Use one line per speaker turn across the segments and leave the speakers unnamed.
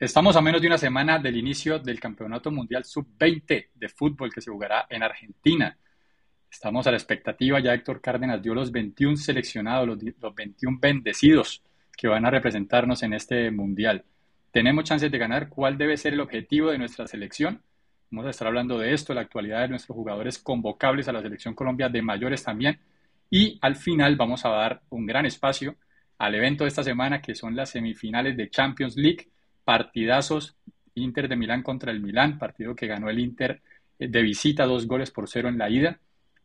Estamos a menos de una semana del inicio del Campeonato Mundial Sub-20 de fútbol que se jugará en Argentina. Estamos a la expectativa, ya Héctor Cárdenas dio los 21 seleccionados, los, 21 bendecidos que van a representarnos en este Mundial. ¿Tenemos chances de ganar? ¿Cuál debe ser el objetivo de nuestra selección? Vamos a estar hablando de esto, la actualidad de nuestros jugadores convocables a la selección Colombia de mayores también. Y al final vamos a dar un gran espacio al evento de esta semana que son las semifinales de Champions League partidazos, Inter de Milán contra el Milán, partido que ganó el Inter eh, de visita dos goles por cero en la ida,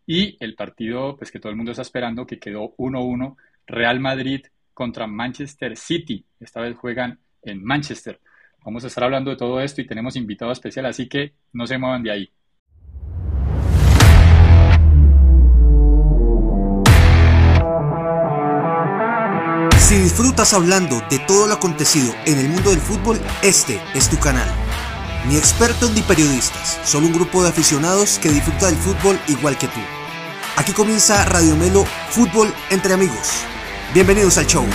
y el partido pues, que todo el mundo está esperando, que quedó 1-1, Real Madrid contra Manchester City, esta vez juegan en Manchester. Vamos a estar hablando de todo esto y tenemos invitado especial, así que no se muevan de ahí.
Si disfrutas hablando de todo lo acontecido en el mundo del fútbol, este es tu canal. Ni expertos ni periodistas, solo un grupo de aficionados que disfruta del fútbol igual que tú. Aquí comienza Radio Melo Fútbol entre amigos. Bienvenidos al show.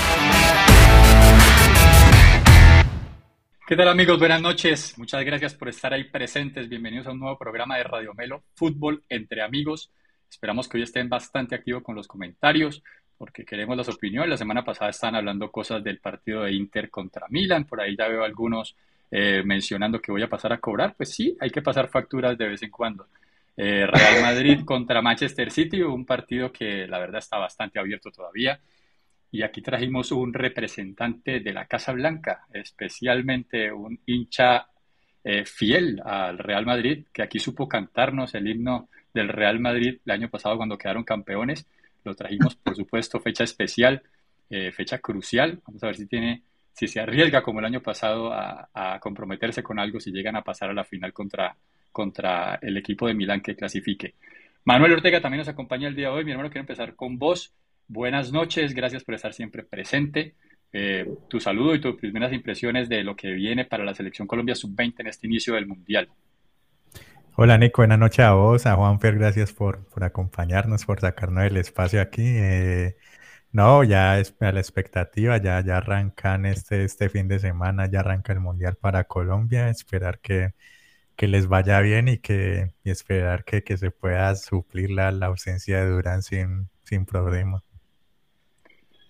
¿Qué tal amigos? Buenas noches. Muchas gracias por estar ahí presentes. Bienvenidos a un nuevo programa de Radio Melo Fútbol entre amigos. Esperamos que hoy estén bastante activos con los comentarios, porque queremos las opiniones. La semana pasada estaban hablando cosas del partido de Inter contra Milan, por ahí ya veo algunos eh, mencionando que voy a pasar a cobrar. Pues sí, hay que pasar facturas de vez en cuando. Eh, Real Madrid contra Manchester City, un partido que la verdad está bastante abierto todavía. Y aquí trajimos un representante de la Casa Blanca, especialmente un hincha eh, fiel al Real Madrid, que aquí supo cantarnos el himno del Real Madrid el año pasado cuando quedaron campeones lo trajimos, por supuesto, fecha especial, eh, fecha crucial. Vamos a ver si tiene, si se arriesga como el año pasado a, comprometerse con algo si llegan a pasar a la final contra, contra el equipo de Milán que clasifique. Manuel Ortega también nos acompaña el día de hoy. Mi hermano, quiero empezar con vos. Buenas noches, gracias por estar siempre presente. Eh, tu saludo y tus primeras impresiones de lo que viene para la selección Colombia sub-20 en este inicio del Mundial.
Hola Nico, buenas noches a vos, a Juanfer, gracias por, por acompañarnos, por sacarnos el espacio aquí. Eh, no, ya es a la expectativa, ya, ya arrancan este, este fin de semana, ya arranca el Mundial para Colombia, esperar que, que les vaya bien y que y esperar que, que se pueda suplir la, la ausencia de Durán sin, sin problema.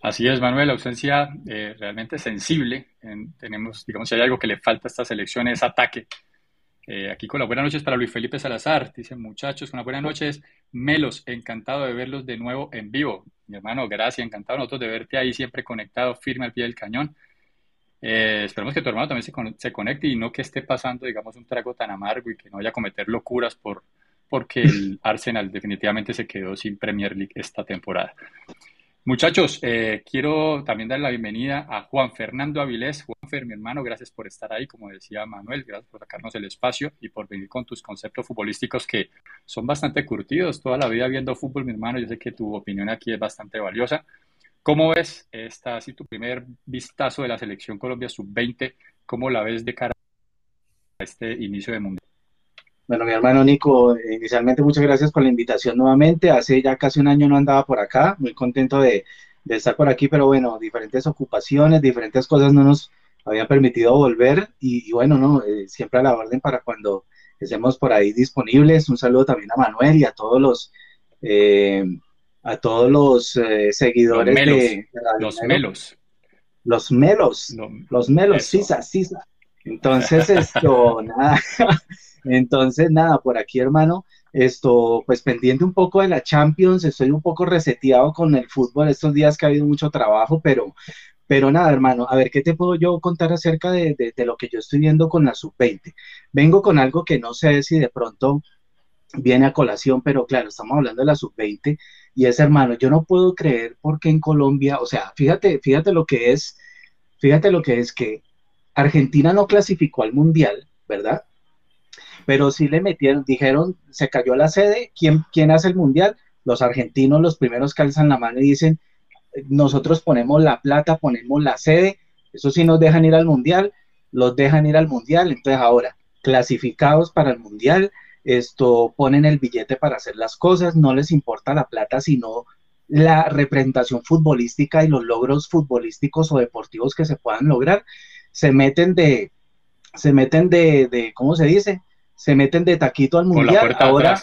Así es, Manuel, la ausencia eh, realmente sensible. tenemos, digamos, si hay algo que le falta a esta selección es ataque eh, aquí con las buenas noches para Luis Felipe Salazar. Dicen muchachos, con las buenas noches. Melos, encantado de verlos de nuevo en vivo. Mi hermano, gracias, encantado nosotros de verte ahí siempre conectado, firme al pie del cañón. Eh, esperemos que tu hermano también se, se, conecte y no que esté pasando, digamos, un trago tan amargo y que no vaya a cometer locuras por, porque el Arsenal definitivamente se quedó sin Premier League esta temporada. Muchachos, eh, quiero también dar la bienvenida a Juan Fernando Avilés. Juanfer, mi hermano, gracias por estar ahí, como decía Manuel, gracias por sacarnos el espacio y por venir con tus conceptos futbolísticos que son bastante curtidos. Toda la vida viendo fútbol, mi hermano, yo sé que tu opinión aquí es bastante valiosa. ¿Cómo ves esta, así tu primer vistazo de la selección Colombia sub-20? ¿Cómo la ves de cara a este inicio de mundial?
Bueno, mi hermano Nico, inicialmente muchas gracias por la invitación nuevamente. Hace ya casi un año no andaba por acá, muy contento de, estar por aquí, pero bueno, diferentes ocupaciones, diferentes cosas no nos habían permitido volver y, bueno, no, eh, siempre a la orden para cuando estemos por ahí disponibles. Un saludo también a Manuel y a todos los eh, a todos los eh, seguidores
de, los melos.
Los melos, los melos, sisa, sisa. Entonces, esto, nada, entonces, nada, por aquí, hermano, esto, pues pendiente un poco de la Champions, estoy un poco reseteado con el fútbol estos días que ha habido mucho trabajo, pero, pero nada, hermano, a ver, ¿qué te puedo yo contar acerca de, de, lo que yo estoy viendo con la sub-20? Vengo con algo que no sé si de pronto viene a colación, pero claro, estamos hablando de la sub-20 y es, hermano, yo no puedo creer porque en Colombia, o sea, fíjate, fíjate lo que es, fíjate lo que es que Argentina no clasificó al Mundial, ¿verdad? Pero sí le metieron, dijeron, se cayó la sede, ¿quién, quién hace el mundial? Los argentinos, los primeros que alzan la mano y dicen, nosotros ponemos la plata, ponemos la sede, eso sí nos dejan ir al mundial, los dejan ir al mundial, entonces ahora, clasificados para el mundial, esto ponen el billete para hacer las cosas, no les importa la plata, sino la representación futbolística y los logros futbolísticos o deportivos que se puedan lograr, se meten de, se meten de, de, ¿cómo se dice? Se meten de taquito al mundial. Ahora,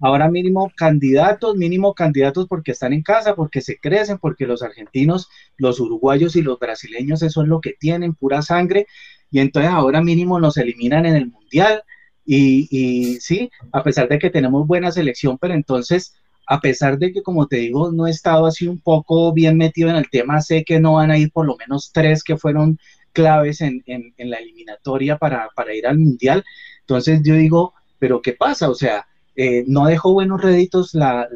ahora mínimo candidatos, mínimo candidatos porque están en casa, porque se crecen, porque los argentinos, los uruguayos y los brasileños eso es lo que tienen, pura sangre, y entonces ahora mínimo nos eliminan en el mundial. Y, y sí, a pesar de que tenemos buena selección, pero entonces a pesar de que, como te digo, no he estado así un poco bien metido en el tema, sé que no van a ir por lo menos tres que fueron claves en, la eliminatoria para, ir al Mundial. Entonces yo digo, pero ¿qué pasa? O sea, eh, no dejó buenos réditos la,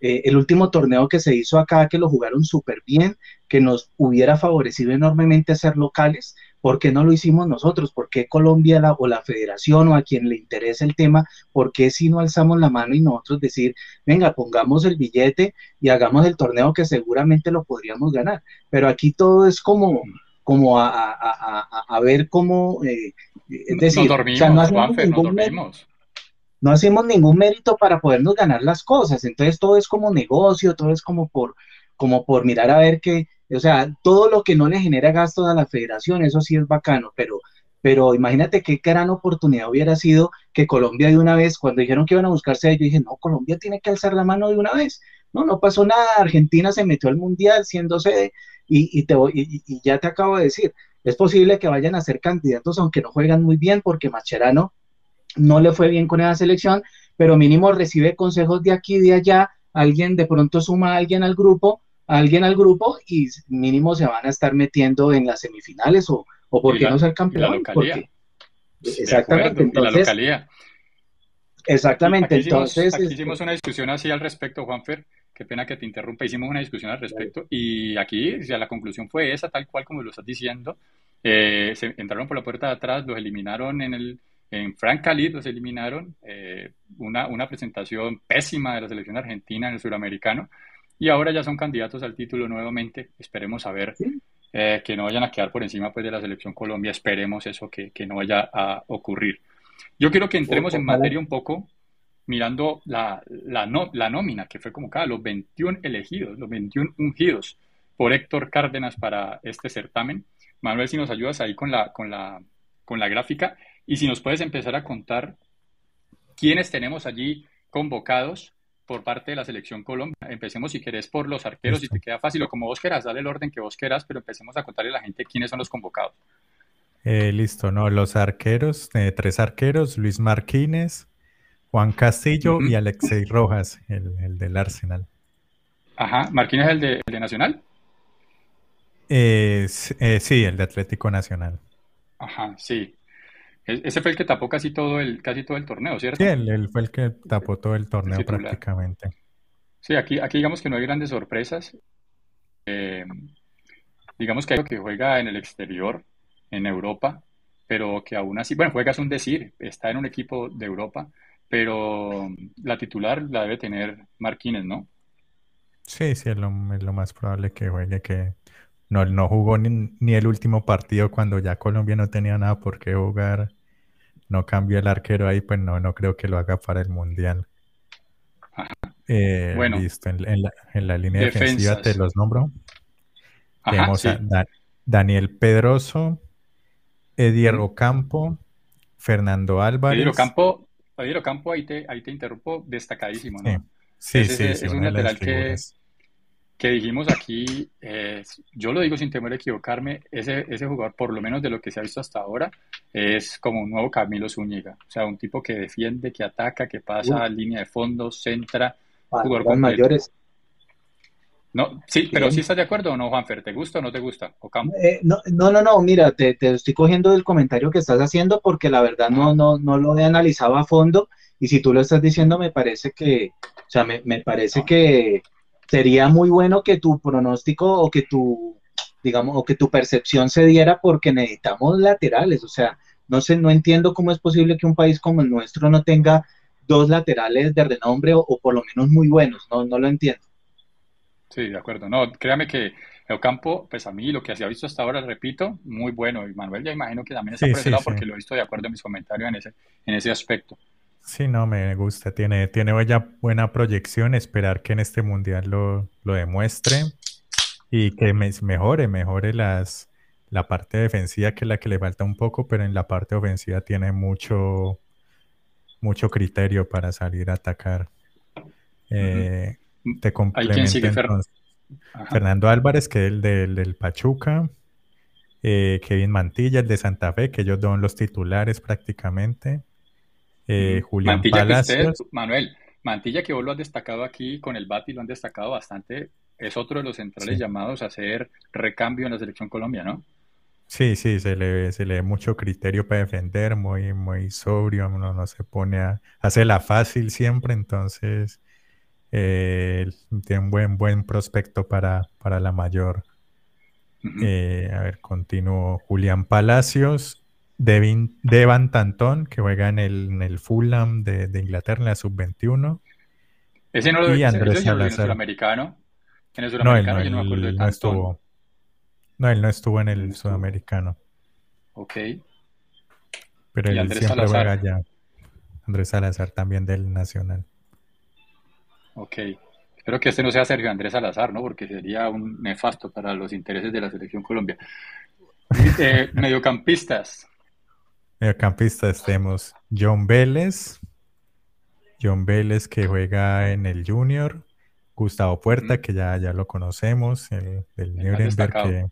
eh, el último torneo que se hizo acá, que lo jugaron súper bien, que nos hubiera favorecido enormemente ser locales, ¿por qué no lo hicimos nosotros? ¿Por qué Colombia o la federación o a quien le interesa el tema, por qué si no alzamos la mano y nosotros decir, venga, pongamos el billete y hagamos el torneo que seguramente lo podríamos ganar? Pero aquí todo es como como a, ver cómo, eh, es decir, no, hacemos ningún mérito, no hacemos ningún mérito para podernos ganar las cosas, entonces todo es como negocio, todo es como por, como por mirar a ver qué, o sea, todo lo que no le genera gastos a la federación, eso sí es bacano, pero, pero imagínate qué gran oportunidad hubiera sido que Colombia de una vez, cuando dijeron que iban a buscarse, yo dije, no, Colombia tiene que alzar la mano de una vez, no, no pasó nada, Argentina se metió al Mundial siendo sede, y, te y, ya te acabo de decir, es posible que vayan a ser candidatos aunque no juegan muy bien porque Macherano no le fue bien con esa selección, pero mínimo recibe consejos de aquí y de allá, alguien de pronto suma a alguien al grupo, alguien al grupo y mínimo se van a estar metiendo en las semifinales o, o por qué no ser campeón. Porque, exactamente, entonces... Exactamente, entonces...
aquí hicimos una discusión así al respecto, Juanfer, qué pena que te interrumpa, hicimos una discusión al respecto y aquí ya la conclusión fue esa, tal cual como lo estás diciendo. Eh, se entraron por la puerta de atrás, los eliminaron en el en Frank Khalid, los eliminaron, eh, una, una presentación pésima de la selección argentina en el suramericano y ahora ya son candidatos al título nuevamente. Esperemos a ver eh, que no vayan a quedar por encima pues, de la selección Colombia, esperemos eso que, que no vaya a ocurrir. Yo quiero que entremos en materia un poco mirando la, la, no, la nómina que fue convocada, los 21 elegidos, los 21 ungidos por Héctor Cárdenas para este certamen. Manuel, si nos ayudas ahí con la, con la, con la gráfica y si nos puedes empezar a contar quiénes tenemos allí convocados por parte de la selección Colombia. Empecemos si querés por los arqueros, si te queda fácil o como vos quieras, dale el orden que vos quieras, pero empecemos a contarle a la gente quiénes son los convocados.
Eh, listo, no, los arqueros, eh, tres arqueros, Luis Martínez, Juan Castillo y Alexei Rojas, el, del Arsenal.
Ajá, ¿Marquínez es el de, el de Nacional?
Eh, sí, el de Atlético Nacional.
Ajá, sí. E, ese fue el que tapó casi todo el, casi todo el torneo, ¿cierto?
Sí, él, fue el que tapó todo el torneo prácticamente.
Sí, aquí, aquí digamos que no hay grandes sorpresas. Eh, digamos que hay que juega en el exterior, en Europa, pero que aún así, bueno, juega es un decir, está en un equipo de Europa, pero la titular la debe tener Marquínez, ¿no?
Sí, sí, es lo, más probable que juegue, que no, no jugó ni, el último partido cuando ya Colombia no tenía nada por qué jugar, no cambió el arquero ahí, pues no, no creo que lo haga para el Mundial. Eh, bueno, listo, en, la, línea defensiva te los nombro. Tenemos a Daniel Pedroso, Edier Ocampo, Fernando Álvarez.
Edier Ocampo Javier Ocampo, ahí te, ahí te interrumpo, destacadísimo, ¿no? Sí, sí, sí. Es, un lateral que, que dijimos aquí, eh, yo lo digo sin temor a equivocarme, ese, ese jugador, por lo menos de lo que se ha visto hasta ahora, es como un nuevo Camilo Zúñiga. O sea, un tipo que defiende, que ataca, que pasa a línea de fondo, centra, jugador con mayores. No, sí, pero sí estás de acuerdo o no, Juanfer, ¿te gusta o no te gusta?
Eh, no, no, no, mira, te, estoy cogiendo el comentario que estás haciendo porque la verdad no, no, no lo he analizado a fondo y si tú lo estás diciendo me parece que, o sea, me, parece que sería muy bueno que tu pronóstico o que tu, digamos, o que tu percepción se diera porque necesitamos laterales, o sea, no sé, no entiendo cómo es posible que un país como el nuestro no tenga dos laterales de renombre o, o por lo menos muy buenos, no, no lo entiendo.
Sí, de acuerdo. No, créame que el campo, pues a mí lo que se ha visto hasta ahora, repito, muy bueno. Y Manuel ya imagino que también está por ese lado porque lo he visto de acuerdo en mis comentarios en ese, en ese aspecto.
Sí, no, me gusta. Tiene, tiene ya buena proyección. Esperar que en este mundial lo, lo demuestre y que me, mejore, mejore las, la parte defensiva que es la que le falta un poco, pero en la parte ofensiva tiene mucho, mucho criterio para salir a atacar. Eh, te complemento Fernando Álvarez, que es el del, Pachuca, eh, Kevin Mantilla, el de Santa Fe, que ellos son los titulares prácticamente. Eh, Julián Palacios.
Manuel, Mantilla, que vos lo has destacado aquí con el Bati, lo han destacado bastante, es otro de los centrales llamados a hacer recambio en la selección Colombia, ¿no?
Sí, sí, se le, se le ve mucho criterio para defender, muy, muy sobrio, uno no se pone a, hace la fácil siempre, entonces eh, tiene un buen, buen prospecto para, para la mayor. Eh, a ver, continúo. Julián Palacios, Devin, Devan Tantón, que juega en el, en el Fulham de, Inglaterra, en la sub-21.
Ese no lo y Andrés ese En el sudamericano. En el no, yo no me acuerdo de Tantón.
No estuvo, no, él no estuvo en el sudamericano.
Ok.
Pero él siempre juega allá. Andrés Salazar también del Nacional.
Ok. Espero que este no sea Sergio Andrés Salazar, ¿no? Porque sería un nefasto para los intereses de la selección Colombia. Eh, mediocampistas.
Mediocampistas tenemos John Vélez. John Vélez que juega en el Junior. Gustavo Puerta, que ya, ya lo conocemos, el del Nuremberg, que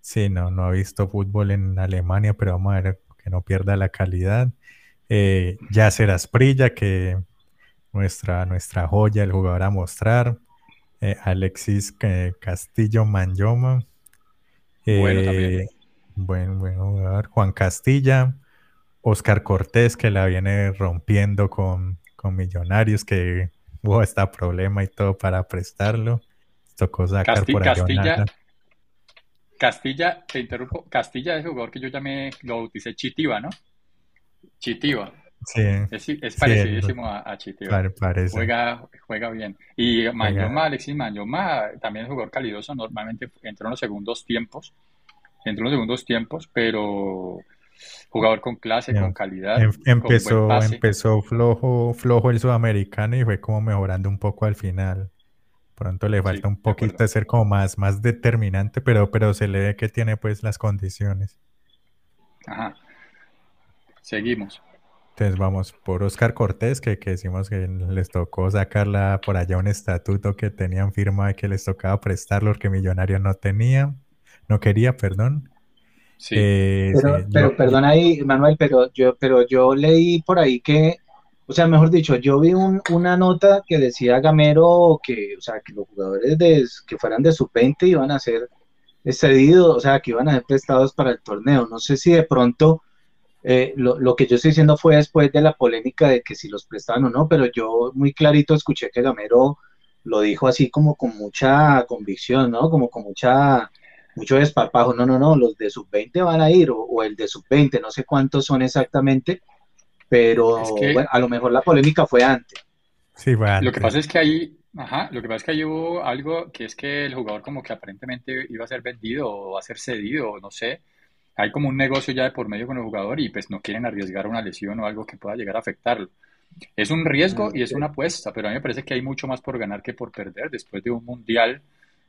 sí, no, no ha visto fútbol en Alemania, pero vamos a ver que no pierda la calidad. Eh, Yacer Asprilla, que nuestra, nuestra joya, el jugador a mostrar. Eh, Alexis eh, Castillo Manyoma. bueno, también. Eh, buen, buen jugador. Juan Castilla. Oscar Cortés, que la viene rompiendo con, con Millonarios, que hubo hasta problema y todo para prestarlo. Tocó sacar por ahí
Castilla, Castilla, te interrumpo. Castilla es el jugador que yo llamé, lo bauticé Chitiva, ¿no? Chitiva.
Sí.
Es, es parecidísimo a, a
parece.
Juega, juega bien. Y Mayoma, Alexis Mayoma, también es jugador calidoso, normalmente entró en los segundos tiempos. Entró en los segundos tiempos, pero jugador con clase, con calidad. Em,
empezó, empezó flojo, flojo el sudamericano y fue como mejorando un poco al final. Pronto le falta un poquito de, ser como más, más determinante, pero, pero se le ve que tiene pues las condiciones.
Ajá. Seguimos.
Entonces vamos por Oscar Cortés, que, que decimos que les tocó sacarla por allá un estatuto que tenían firma de que les tocaba prestarlo porque Millonario no tenía, no quería, perdón.
Sí. Eh, pero, pero perdón ahí, Manuel, pero yo, pero yo leí por ahí que, o sea, mejor dicho, yo vi una nota que decía Gamero que, o sea, que los jugadores de, que fueran de sub-20 iban a ser cedidos, o sea, que iban a ser prestados para el torneo. No sé si de pronto eh, lo, que yo estoy diciendo fue después de la polémica de que si los prestaban o no, pero yo muy clarito escuché que Gamero lo dijo así como con mucha convicción, ¿no? Como con mucha, mucho desparpajo. No, no, no, los de sub-20 van a ir, o, el de sub-20, no sé cuántos son exactamente, pero a lo mejor la polémica fue antes.
Sí, bueno.
Lo que pasa es que ahí, ajá, lo que pasa es que ahí hubo algo que es que el jugador como que aparentemente iba a ser vendido o a ser cedido, no sé hay como un negocio ya de por medio con el jugador y pues no quieren arriesgar una lesión o algo que pueda llegar a afectarlo. Es un riesgo ah, y es una apuesta, pero a mí me parece que hay mucho más por ganar que por perder. Después de un mundial,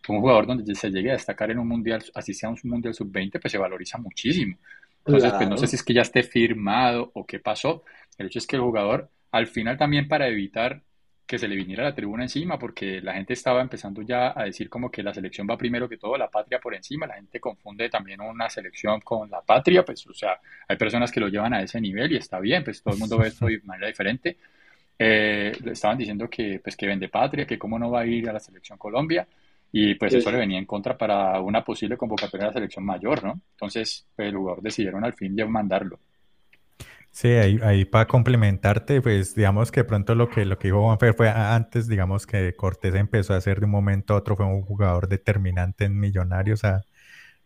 un jugador donde se llegue a destacar en un mundial, así sea un mundial sub-20, pues se valoriza muchísimo. Entonces, pues no sé si es que ya esté firmado o qué pasó. El hecho es que el jugador, al final también para evitar que se le viniera la tribuna encima, porque la gente estaba empezando ya a decir como que la selección va primero que todo, la patria por encima, la gente confunde también una selección con la patria, pues o sea, hay personas que lo llevan a ese nivel y está bien, pues todo el mundo ve esto de manera diferente. Eh, estaban diciendo que pues que vende patria, que cómo no va a ir a la selección Colombia, y pues eso le venía en contra para una posible convocatoria de la selección mayor, ¿no? Entonces, pues, el jugador decidieron al fin ya mandarlo.
Sí, ahí, para complementarte, pues digamos que pronto lo que, lo que dijo Juanfer fue antes, digamos que Cortés empezó a hacer de un momento a otro, fue un jugador determinante en Millonarios a,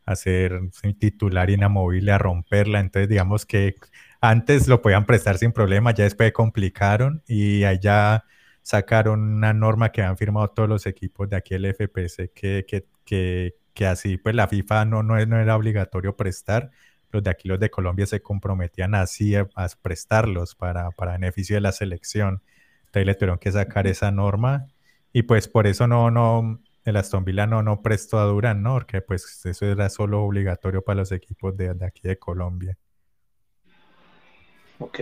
a ser titular inamovible, a romperla, entonces digamos que antes lo podían prestar sin problema, ya después complicaron y ahí ya sacaron una norma que han firmado todos los equipos de aquí el FPC que, que, que, que así pues la FIFA no, no, no era obligatorio prestar, los de aquí, los de Colombia, se comprometían así a, prestarlos para, para, beneficio de la selección. Entonces le tuvieron que sacar esa norma y pues por eso no, no, el Aston Villa no, no prestó a Durán, ¿no? Porque pues eso era solo obligatorio para los equipos de, aquí de Colombia.
Ok.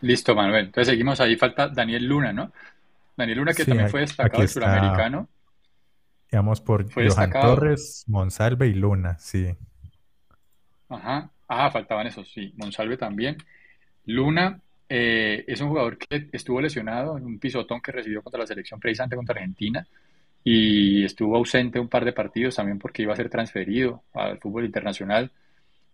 Listo, Manuel. Entonces seguimos ahí. Falta Daniel Luna, ¿no? Daniel Luna que también fue destacado el suramericano.
Digamos por Johan Torres, Monsalve y Luna, sí.
Ajá. Ah, faltaban esos, sí. Monsalve también. Luna eh, es un jugador que estuvo lesionado en un pisotón que recibió contra la selección precisamente contra Argentina y estuvo ausente un par de partidos también porque iba a ser transferido al fútbol internacional,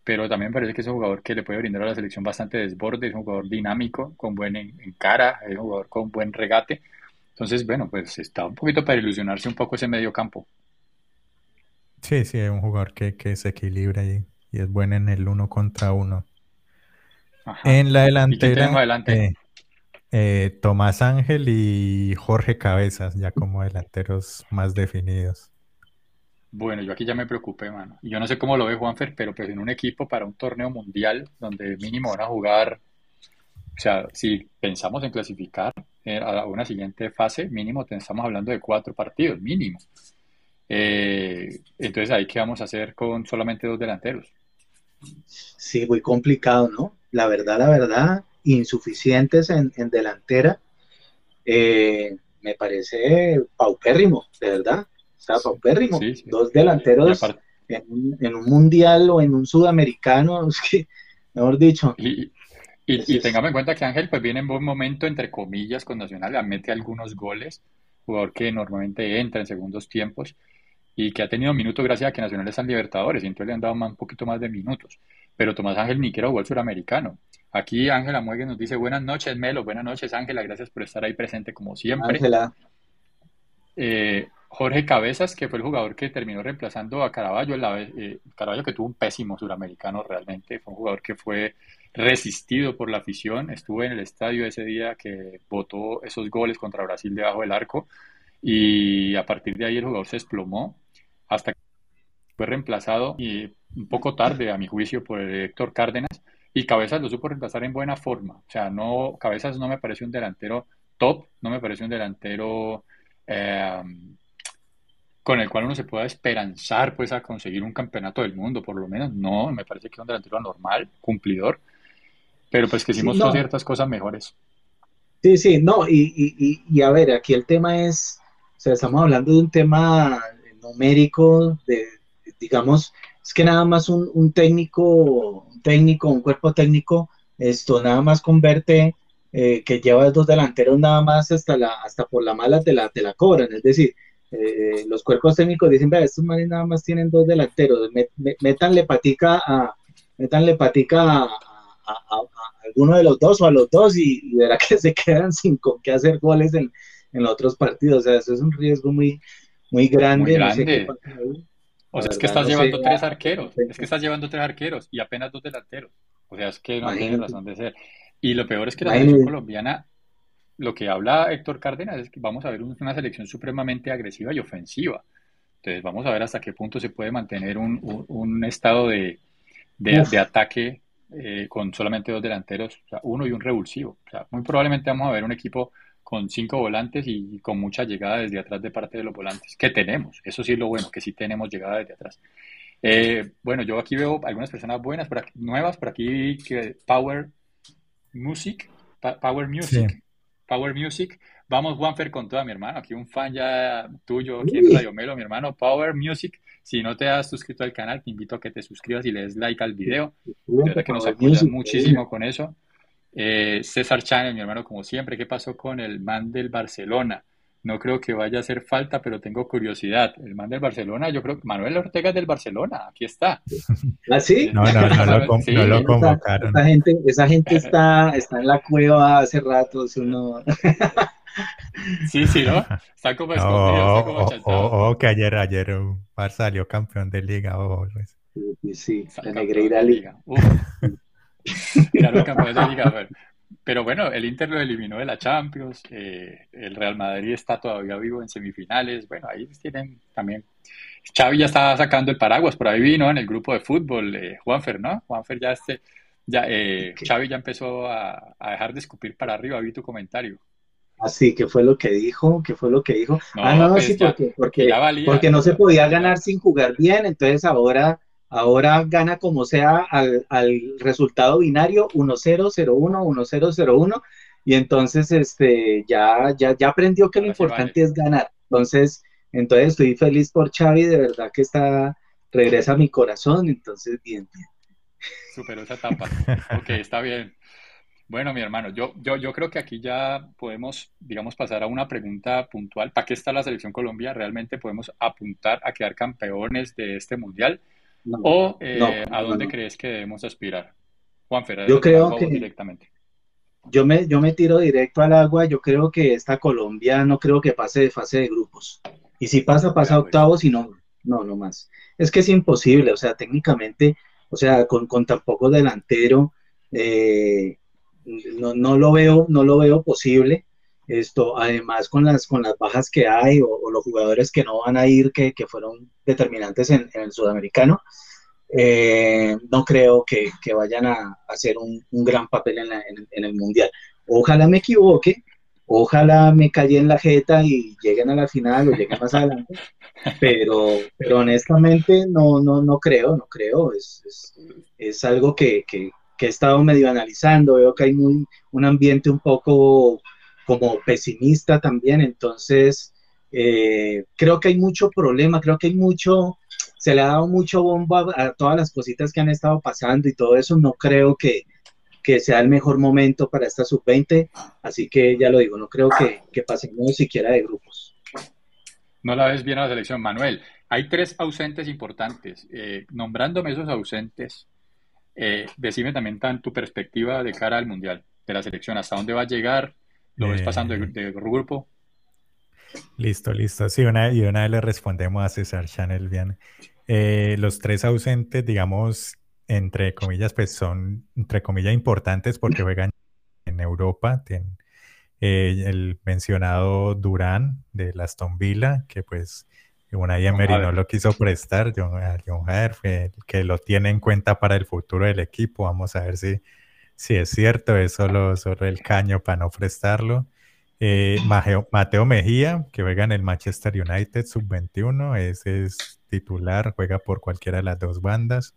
pero también parece que es un jugador que le puede brindar a la selección bastante desborde, es un jugador dinámico, con buen en, cara, es un jugador con buen regate. Entonces, bueno, pues está un poquito para ilusionarse un poco ese medio campo.
Sí, sí, es un jugador que, que se equilibra y, y es bueno en el uno contra uno. En la delantera, eh, eh, Tomás Ángel y Jorge Cabezas, ya como delanteros más definidos.
Bueno, yo aquí ya me preocupé, mano. Yo no sé cómo lo ve Juanfer, pero pues en un equipo para un torneo mundial donde mínimo van a jugar, o sea, si pensamos en clasificar eh, a una siguiente fase, mínimo estamos hablando de cuatro partidos, mínimo. entonces ahí qué vamos a hacer con solamente dos delanteros.
Sí, muy complicado, ¿no? La verdad, la verdad, insuficientes en, delantera. Eh, me parece paupérrimo, de verdad. Sea, paupérrimo. Dos delanteros en, un mundial o en un sudamericano, es que, mejor dicho.
Y, y, tengamos en cuenta que Ángel pues viene en buen momento, entre comillas, con Nacional, mete algunos goles, jugador que normalmente entra en segundos tiempos y que ha tenido minutos gracias a que Nacional están Libertadores, y entonces le han dado un poquito más de minutos. Pero Tomás Ángel ni quiera jugar suramericano. Aquí Ángela Muegue nos dice, buenas noches, Melo, buenas noches, Ángela, gracias por estar ahí presente como siempre. Ángela. Eh, Jorge Cabezas, que fue el jugador que terminó reemplazando a Caraballo, la, eh, Caraballo que tuvo un pésimo suramericano realmente, fue un jugador que fue resistido por la afición, estuvo en el estadio ese día que votó esos goles contra Brasil debajo del arco y a partir de ahí el jugador se desplomó hasta que fue reemplazado y un poco tarde, a mi juicio, por el Héctor Cárdenas, y Cabezas lo supo reemplazar en buena forma. O sea, no, Cabezas no me parece un delantero top, no me parece un delantero eh, con el cual uno se pueda esperanzar pues a conseguir un campeonato del mundo, por lo menos. No, me parece que es un delantero normal, cumplidor, pero pues que hicimos ciertas cosas mejores.
Sí, sí, no, y, y, y, a ver, aquí el tema es, o sea, estamos hablando de un tema numérico, de, digamos, es que nada más un, técnico, un técnico, un cuerpo técnico, esto nada más converte eh, que lleva dos delanteros nada más hasta la, hasta por la mala te la, te la cobran, es decir, eh, los cuerpos técnicos dicen, vea, estos manes nada más tienen dos delanteros, métanle patica a, métanle patica a, alguno de los dos o a los dos y, verá que se quedan sin con qué hacer goles en, en los otros partidos, o sea, eso es un riesgo muy, muy grande.
o sea, es que estás llevando tres arqueros, es que estás llevando tres arqueros y apenas dos delanteros. O sea, es que no tiene razón de ser. Y lo peor es que la selección colombiana, lo que habla Héctor Cárdenas es que vamos a ver una selección supremamente agresiva y ofensiva. Entonces vamos a ver hasta qué punto se puede mantener un, estado de, de, ataque eh, con solamente dos delanteros, o sea, uno y un revulsivo. O sea, muy probablemente vamos a ver un equipo con cinco volantes y con mucha llegada desde atrás de parte de los volantes, que tenemos, eso sí es lo bueno, que sí tenemos llegada desde atrás. Eh, bueno, yo aquí veo algunas personas buenas, por nuevas, por aquí que Power Music, Power Music, Power Music, vamos Juanfer con toda mi hermano, aquí un fan ya tuyo aquí en Radio Melo, mi hermano Power Music, si no te has suscrito al canal, te invito a que te suscribas y le des like al video, de verdad que nos apoyas muchísimo con eso. Eh, César Chávez, mi hermano, como siempre, ¿qué pasó con el man del Barcelona? No creo que vaya a hacer falta, pero tengo curiosidad. El man del Barcelona, yo creo que Manuel Ortega es del Barcelona, aquí está.
¿Ah, sí?
No, no, no, lo, convocaron.
Esa, gente, esa gente está, está en la cueva hace rato. Uno...
sí, sí, ¿no? Está como escondido, está como
oh, oh, que ayer, ayer Barça salió campeón de liga. Oh,
pues. Sí, sí, la Negreira Liga.
Pero bueno, el Inter lo eliminó de la Champions, eh, el Real Madrid está todavía vivo en semifinales, bueno, ahí tienen también. Xavi ya estaba sacando el paraguas, por ahí vino en el grupo de fútbol, eh, Juanfer, ¿no? Juanfer ya este, ya, eh, Xavi ya empezó a, dejar de escupir para arriba, vi tu comentario.
Así, que fue lo que dijo? ¿Qué fue lo que dijo? ah, no, pues sí, porque, porque, porque no se podía ganar sin jugar bien, entonces ahora, ahora gana como sea al, al resultado binario 1-0, 0-1, 1-0, 0-1, y entonces este, ya, ya, ya aprendió que lo importante es ganar. Entonces, entonces estoy feliz por Xavi, de verdad que está, regresa a mi corazón, entonces bien, bien.
Superó esa etapa. ok, está bien. Bueno, mi hermano, yo, yo, yo creo que aquí ya podemos, digamos, pasar a una pregunta puntual. ¿Para qué está la selección Colombia? ¿Realmente podemos apuntar a quedar campeones de este mundial? ¿O eh, a dónde crees que debemos aspirar? Juan Ferrer,
yo creo que directamente. Yo me, yo me tiro directo al agua. Yo creo que esta Colombia no creo que pase de fase de grupos. Y si pasa, pasa a pues. octavos y no, no, no más. Es que es imposible, o sea, técnicamente, o sea, con, con tan poco delantero, eh, no, no, lo veo, no lo veo posible. Esto, además, con las, con las bajas que hay o, los jugadores que no van a ir, que, que fueron determinantes en, el sudamericano, eh, no creo que, que vayan a, hacer un, un, gran papel en, en, el mundial. Ojalá me equivoque, ojalá me calle en la jeta y lleguen a la final o lleguen más adelante, pero, pero honestamente no, no, no creo, no creo, es, es, es algo que, que, que he estado medio analizando, veo que hay muy, un ambiente un poco como pesimista también, entonces eh, creo que hay mucho problema, creo que hay mucho, se le ha dado mucho bomba a todas las cositas que han estado pasando y todo eso, no creo que, que sea el mejor momento para esta sub-20, así que ya lo digo, no creo que, que pasemos siquiera de grupos.
No la ves bien a la selección, Manuel. Hay tres ausentes importantes. Eh, nombrándome esos ausentes, eh, decime también tan tu perspectiva de cara al Mundial, de la selección, hasta dónde va a llegar, lo ves pasando de, eh, grupo.
Listo, listo. Sí, una, y una vez le respondemos a César Chanel bien. Eh, los tres ausentes, digamos, entre comillas, pues son, entre comillas, importantes porque juegan en Europa. Tienen, el mencionado Durán de Aston Villa, que pues Unai Emery no lo quiso prestar, John, John que lo tiene en cuenta para el futuro del equipo. Vamos a ver si, si es cierto, es solo, sobre el caño para no prestarlo. Eh, Mateo, Mejía, que juega en el Manchester United sub-21, ese es titular, juega por cualquiera de las dos bandas.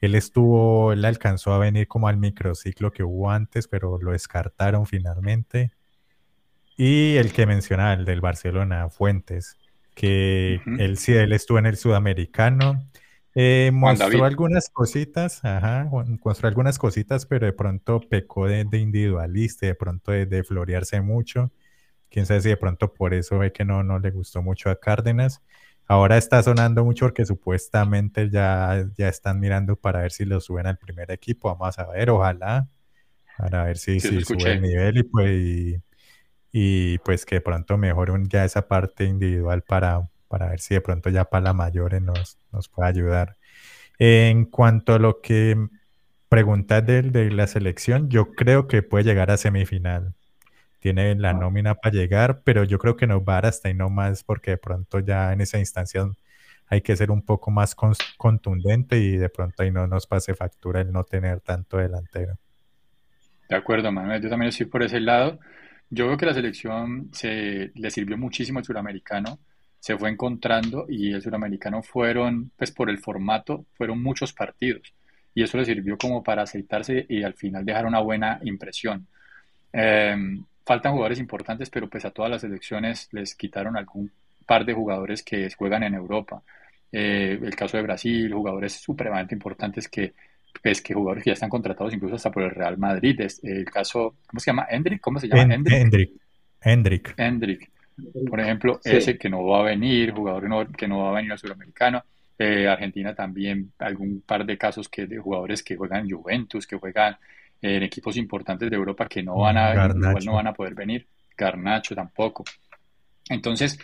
Él estuvo, él alcanzó a venir como al microciclo que hubo antes, pero lo descartaron finalmente. Y el que mencionaba, el del Barcelona, Fuentes, que él sí, él estuvo en el sudamericano. Eh, mostró algunas cositas, ajá, mostró algunas cositas, pero de pronto pecó de, individualista, de pronto de, florearse mucho. Quién sabe si de pronto por eso ve que no, no le gustó mucho a Cárdenas. Ahora está sonando mucho porque supuestamente ya, ya están mirando para ver si lo suben al primer equipo. Vamos a ver, ojalá, para ver si, si sube el nivel y pues y pues que de pronto mejoren ya esa parte individual para, para ver si de pronto ya para la mayores nos, nos puede ayudar. En cuanto a lo que preguntas de, de la selección, yo creo que puede llegar a semifinal. Tiene la nómina para llegar, pero yo creo que nos va a dar hasta ahí no más porque de pronto ya en esa instancia hay que ser un poco más contundente y de pronto ahí no nos pase factura el no tener tanto delantero.
De acuerdo, Manuel. Yo también estoy por ese lado. Yo creo que la selección se, le sirvió muchísimo al suramericano, se fue encontrando y el suramericano fueron, pues por el formato, fueron muchos partidos y eso le sirvió como para aceitarse y al final dejar una buena impresión. Em, faltan jugadores importantes, pero pues a todas las selecciones les quitaron algún par de jugadores que juegan en Europa. Eh, el caso de Brasil, jugadores supremamente importantes que es que jugadores que ya están contratados incluso hasta por el Real Madrid. Es el caso, ¿cómo se llama? ¿Hendrick? ¿Cómo se llama?
Hendrick. Hendrick.
Hendrick. Por ejemplo, ese que no va a venir, jugador que no va a venir al sudamericano. Eh, Argentina también, algún par de casos que de jugadores que juegan en Juventus, que juegan en equipos importantes de Europa que no van a, no van a poder venir. Garnacho tampoco. Entonces,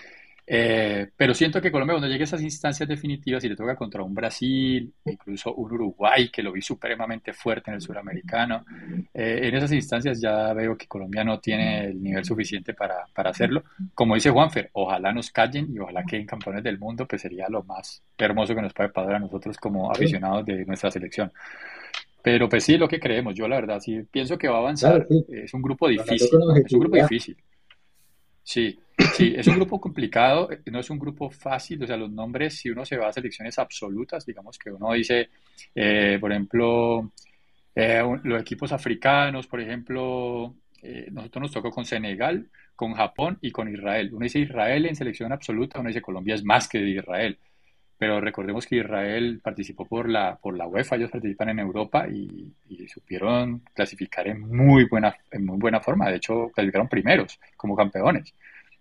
eh, pero siento que Colombia cuando llegue a esas instancias definitivas y le toca contra un Brasil, incluso un Uruguay que lo vi supremamente fuerte en el suramericano, eh, en esas instancias ya veo que Colombia no tiene el nivel suficiente para, para hacerlo. Como dice Juanfer, ojalá nos callen y ojalá queden campeones del mundo, pues sería lo más hermoso que nos puede pasar a nosotros como aficionados de nuestra selección. Pero pues sí, lo que creemos, yo la verdad sí pienso que va a avanzar. Es un grupo difícil, es un grupo difícil. Sí, sí, es un grupo complicado, no es un grupo fácil, o sea, los nombres, si uno se va a selecciones absolutas, digamos que uno dice, eh, por ejemplo, eh, los equipos africanos, por ejemplo, eh, nosotros nos tocó con Senegal, con Japón y con Israel. Uno dice Israel en selección absoluta, uno dice Colombia es más que de Israel. Pero recordemos que Israel participó por la, por la UEFA, ellos participan en Europa y, supieron clasificar en muy, buena, en muy buena forma. De hecho, clasificaron primeros como campeones.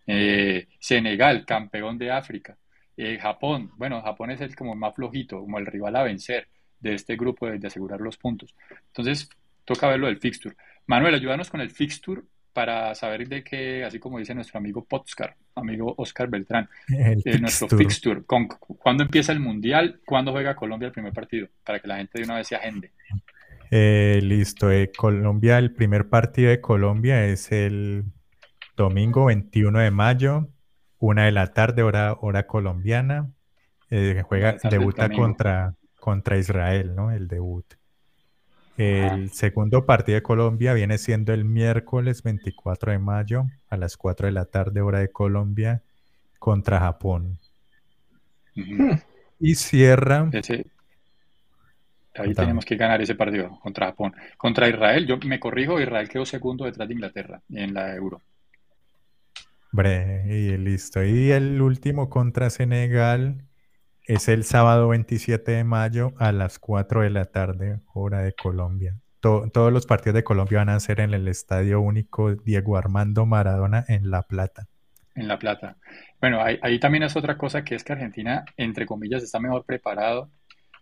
Eh, Senegal, campeón de África. Eh, Japón, bueno, Japón es el como más flojito, como el rival a vencer de este grupo de, de asegurar los puntos. Entonces, toca verlo del fixture. Manuel, ayúdanos con el fixture para saber de qué, así como dice nuestro amigo Potscar, amigo Oscar Beltrán, eh, nuestro fixture, con, ¿cuándo empieza el Mundial? ¿Cuándo juega Colombia el primer partido? Para que la gente de una vez se agende.
Eh, listo, eh, Colombia, el primer partido de Colombia es el domingo 21 de mayo, una de la tarde, hora, hora colombiana. juega, debuta contra, contra Israel, ¿no? El debut. El segundo partido de Colombia viene siendo el miércoles 24 de mayo a las 4 de la tarde hora de Colombia contra Japón. Y cierra...
Ahí tenemos que ganar ese partido contra Japón. Contra Israel, yo me corrijo, Israel quedó segundo detrás de Inglaterra en la Euro.
Bre, y listo. Y el último contra Senegal es el sábado 27 de mayo a las 4 de la tarde, hora de Colombia. todos los partidos de Colombia van a ser en el Estadio Único Diego Armando Maradona en La Plata.
En La Plata. Bueno, ahí, también es otra cosa que es que Argentina, entre comillas, está mejor preparado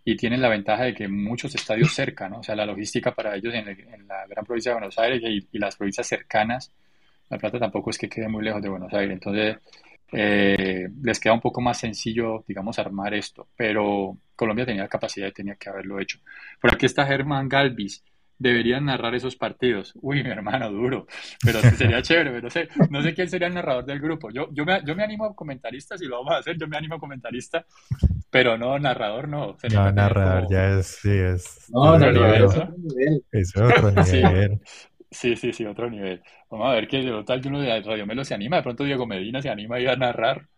y tiene la ventaja de que muchos estadios cerca, ¿no? O sea, la logística para ellos en, la gran provincia de Buenos Aires y, las provincias cercanas, La Plata tampoco es que quede muy lejos de Buenos Aires. Entonces, eh, les queda un poco más sencillo, digamos, armar esto, pero Colombia tenía la capacidad y tenía que haberlo hecho. Por aquí está Germán Galvis. Deberían narrar esos partidos. Uy, mi hermano, duro. Pero sería chévere, pero no sé, no sé quién sería el narrador del grupo. Yo, yo, me, yo me animo a comentarista, si lo vamos a hacer, yo me animo a comentarista, pero no, narrador no.
no, narrador ya es, sí, es.
No, otro nivel,
Es otro nivel.
Sí, sí, sí, otro nivel. Vamos a ver que tal que uno de Radio Melo se anima, de pronto Diego Medina se anima a ir a narrar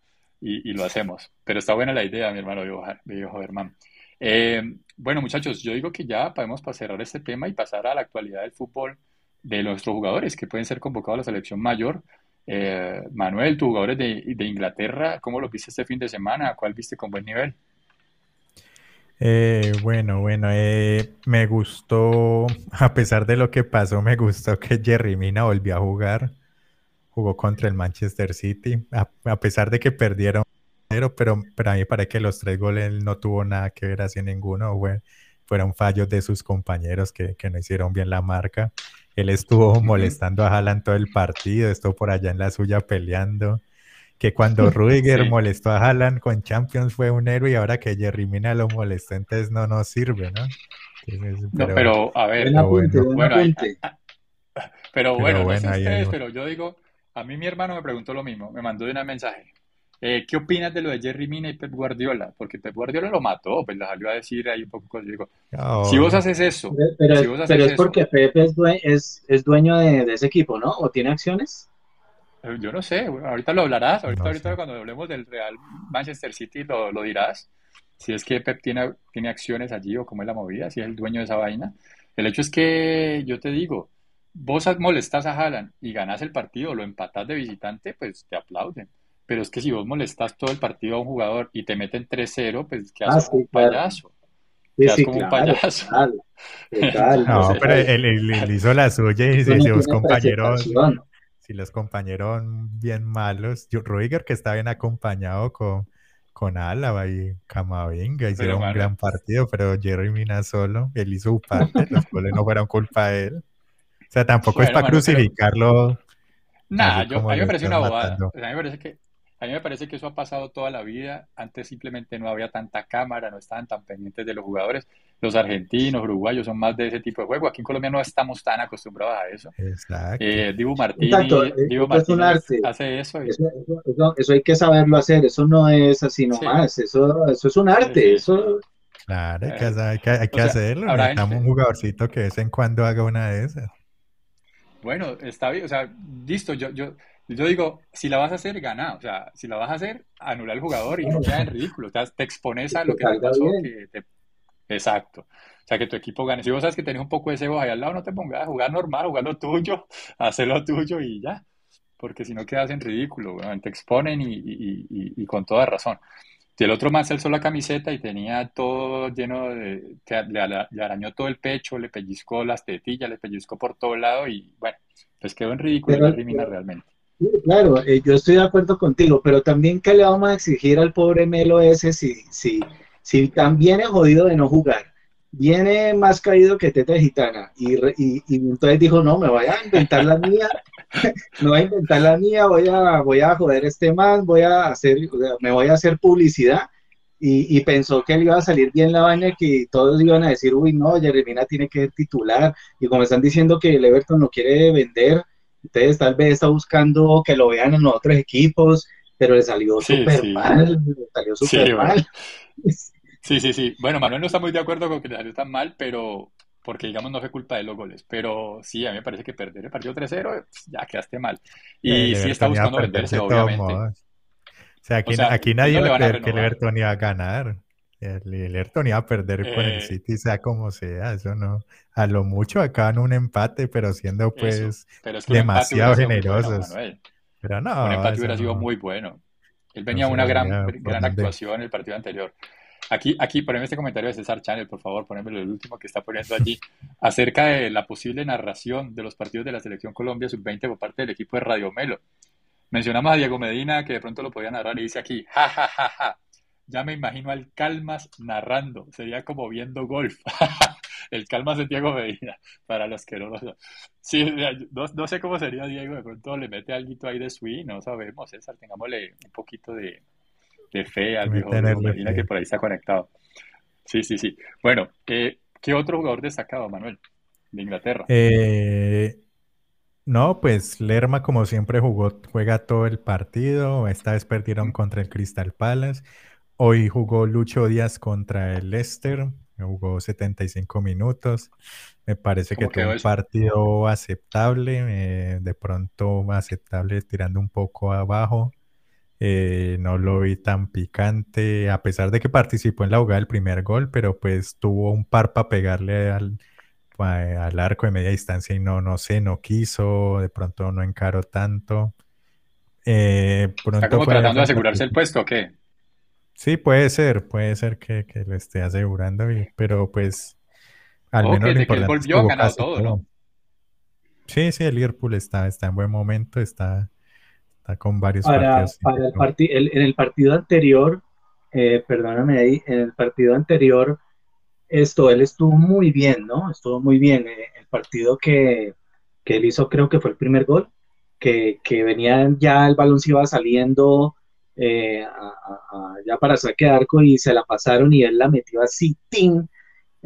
y, lo hacemos. Pero está buena la idea, mi hermano viejo Germán. Eh, bueno, muchachos, yo digo que ya podemos cerrar este tema y pasar a la actualidad del fútbol de nuestros jugadores que pueden ser convocados a la selección mayor. Eh, Manuel, tus jugadores de, de Inglaterra, ¿cómo lo viste este fin de semana? ¿Cuál viste con buen nivel?
Eh, bueno, bueno, eh, me gustó, a pesar de lo que pasó, me gustó que Jerry Mina volvió a jugar. Jugó contra el Manchester City, a, pesar de que perdieron, pero, pero, a mí me parece que los tres goles no tuvo nada que ver así ninguno, fueron fallos de sus compañeros que, que, no hicieron bien la marca. Él estuvo molestando a Haaland todo el partido, estuvo por allá en la suya peleando que cuando Rudiger molestó a Haaland con Champions fue un héroe y ahora que Jerry Mina lo molestó, entonces no nos sirve, ¿no?
pero, no, pero a ver, pero bueno, pero bueno, no sé ustedes, pero yo digo, a mí mi hermano me preguntó lo mismo, me mandó un mensaje. Eh, ¿Qué opinas de lo de Jerry Mina y Pep Guardiola? Porque Pep Guardiola lo mató, pues la salió a decir ahí un poco Digo, si vos haces eso,
pero,
si vos
haces pero es porque Pep es, dueño, es, es dueño de, de, ese equipo, ¿no? ¿O tiene acciones?
Yo no sé, ahorita lo hablarás, ahorita, ahorita cuando hablemos del Real Manchester City lo, lo, dirás, si es que Pep tiene, tiene acciones allí o cómo es la movida, si es el dueño de esa vaina. El hecho es que yo te digo, vos molestas a Haaland y ganas el partido, lo empatás de visitante, pues te aplauden. Pero es que si vos molestas todo el partido a un jugador y te meten 3-0, pues quedas ah, como un payaso. Quedas como un payaso.
no, pero él, hizo la suya y dice, sus compañeros si los compañeros bien malos, yo, Rudiger que está bien acompañado con, con Álava y Camavinga, hicieron un gran partido, pero Jerry Mina solo, él hizo su parte, los goles no fueron culpa de él. O sea, tampoco es para crucificarlo.
Nada, a mí me parece una bobada. a mí me parece que a mí me parece que eso ha pasado toda la vida. Antes simplemente no había tanta cámara, no estaban tan pendientes de los jugadores. Los argentinos, uruguayos son más de ese tipo de juego. Aquí en Colombia no estamos tan acostumbrados a eso.
Exacto.
Eh, Dibu Martínez, Dibu Martínez hace eso,
eso, hay que saberlo hacer. Eso no es así nomás. Eso, eso es un arte. Eso...
Claro, hay que, hay que, hay que hacerlo. Necesitamos un jugadorcito que de vez en cuando haga una de esas.
Bueno, está bien. O sea, listo. Yo, yo, Yo digo, si la vas a hacer, gana. O sea, si la vas a hacer, anula al jugador y no queda en ridículo. O sea, te expones a lo que te pasó. Exacto. O sea, que tu equipo gane. Si vos sabes que tenés un poco de cebo ahí al lado, no te pongas a jugar normal, jugar lo tuyo, hacer lo tuyo y ya. Porque si no quedas en ridículo, te exponen y, y, con toda razón. Y el otro más alzó la camiseta y tenía todo lleno de. Le, arañó todo el pecho, le pellizcó las tetillas, le pellizcó por todo lado y bueno, pues quedó en ridículo la elimina
Claro, eh, yo estoy de acuerdo contigo, pero también ¿qué le vamos a exigir al pobre Melo ese si, si, si también es jodido de no jugar? Viene más caído que teta gitana y, y, y entonces dijo, no, me voy a inventar la mía, me voy a inventar la mía, voy a, voy a joder este man, voy a hacer, me voy a hacer publicidad y, y, pensó que le iba a salir bien la vaina, que todos iban a decir, uy, no, Jeremina tiene que titular, y como están diciendo que el Everton no quiere vender, entonces tal vez está buscando que lo vean en los otros equipos, pero le salió súper mal, le salió súper mal.
Sí, sí, sí. Bueno, Manuel no está muy de acuerdo con que le salió tan mal, pero porque digamos no fue culpa de los goles, pero sí, a mí me parece que perder el partido 3-0, pues, ya quedaste mal. Y sí está buscando venderse, obviamente. O
sea, aquí, nadie va a creer que Everton iba a ganar. El, Everton iba a perder con el eh, City, sea como sea, eso no. A lo mucho acá en un empate, pero siendo pues demasiado generosos. pero no.
Un empate hubiera sido muy bueno. Él venía una gran, gran actuación en el partido anterior. Aquí, aquí, poneme este comentario de César Channel, por favor, ponémelo el último que está poniendo allí, acerca de la posible narración de los partidos de la Selección Colombia Sub-20 por parte del equipo de Radio Melo. Mencionamos a Diego Medina, que de pronto lo podía narrar, y dice aquí, ja, ja, ja, ja, ya me imagino al Calmas narrando, sería como viendo golf. el Calmas de Diego Medina, para los que no lo saben. Sí, no, sé cómo sería Diego, de pronto le mete algo ahí de swing, no sabemos, César, tengámosle un poquito de, de fe al viejo Medina que por ahí está conectado. Sí, sí, sí. Bueno, ¿qué, qué otro jugador destacado, Manuel, de Inglaterra?
Eh, no, pues Lerma como siempre jugó, juega todo el partido. Esta vez perdieron contra el Crystal Palace. Hoy jugó Lucho Díaz contra el Leicester. Jugó 75 minutos. Me parece que tuvo un partido aceptable, eh, de pronto aceptable tirando un poco abajo. Eh, no lo vi tan picante, a pesar de que participó en la jugada del primer gol, pero pues tuvo un par para pegarle al, al arco de media distancia y no, no sé, no quiso, de pronto no encaró tanto.
Eh, ¿Está como tratando de asegurarse el puesto o qué?
Sí, puede ser, puede ser que, que lo esté asegurando, pero pues al menos lo importante es que todo, ¿no? Sí, sí, el Liverpool está, está en buen momento, está con varios
partidos. Para el en el partido anterior, eh, perdóname ahí, en el partido anterior, esto, él estuvo muy bien, ¿no? Estuvo muy bien. Eh, el partido que, que, él hizo, creo que fue el primer gol, que, que venía ya, el balón se iba saliendo eh, ya para saque de arco y se la pasaron y él la metió así, ¡ting!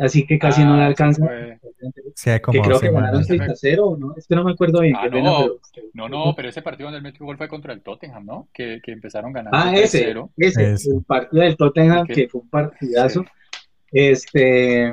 así que casi no le ah, alcanza. que creo que ganaron 6 a 0, ¿no? Es que no me acuerdo bien.
Ah, no, no, no, pero ese partido donde el metió gol fue contra el Tottenham, ¿no? Que, que empezaron ganando.
Ah, ese, ese, el partido del Tottenham, que fue un partidazo. Este,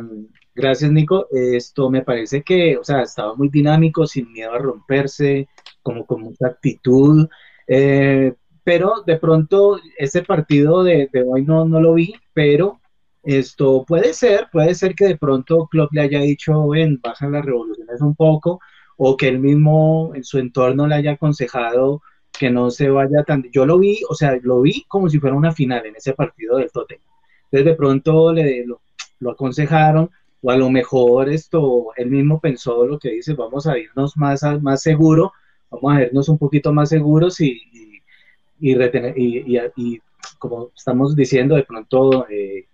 gracias, Nico. Esto me parece que, o sea, estaba muy dinámico, sin miedo a romperse, como con mucha actitud. Eh, pero de pronto, ese partido de, de hoy no, no lo vi, pero esto puede ser, puede ser que de pronto Klopp le haya dicho, ven, bajan las revoluciones un poco, o que él mismo en su entorno le haya aconsejado que no se vaya tan... Yo lo vi, o sea, lo vi como si fuera una final en ese partido del Tottenham. Entonces de pronto le, lo, aconsejaron, o a lo mejor esto, él mismo pensó lo que dice, vamos a irnos más, más seguro, vamos a irnos un poquito más seguros y, y, retener, y, y, como estamos diciendo, de pronto... Eh,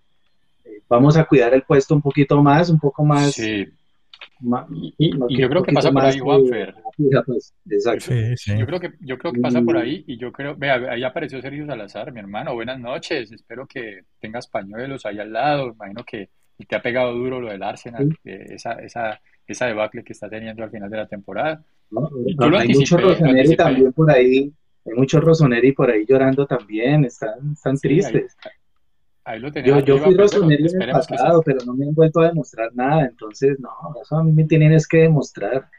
vamos a cuidar el puesto un poquito más, un poco más.
Sí. y, yo creo que pasa por ahí, Juanfer. Pues, exacto. Yo creo que yo creo que pasa por ahí y yo creo, vea, ahí apareció Sergio Salazar, mi hermano. Buenas noches. Espero que tengas pañuelos ahí al lado. Imagino que te ha pegado duro lo del Arsenal, esa, esa, esa debacle que está teniendo al final de la temporada.
hay muchos Rossoneri también por ahí, hay muchos Rossoneri por ahí llorando también, están, están tristes.
Ahí lo yo,
yo fui rosonero en el pasado, pero no me han vuelto a demostrar nada, entonces no, eso a mí me tienen es que demostrar.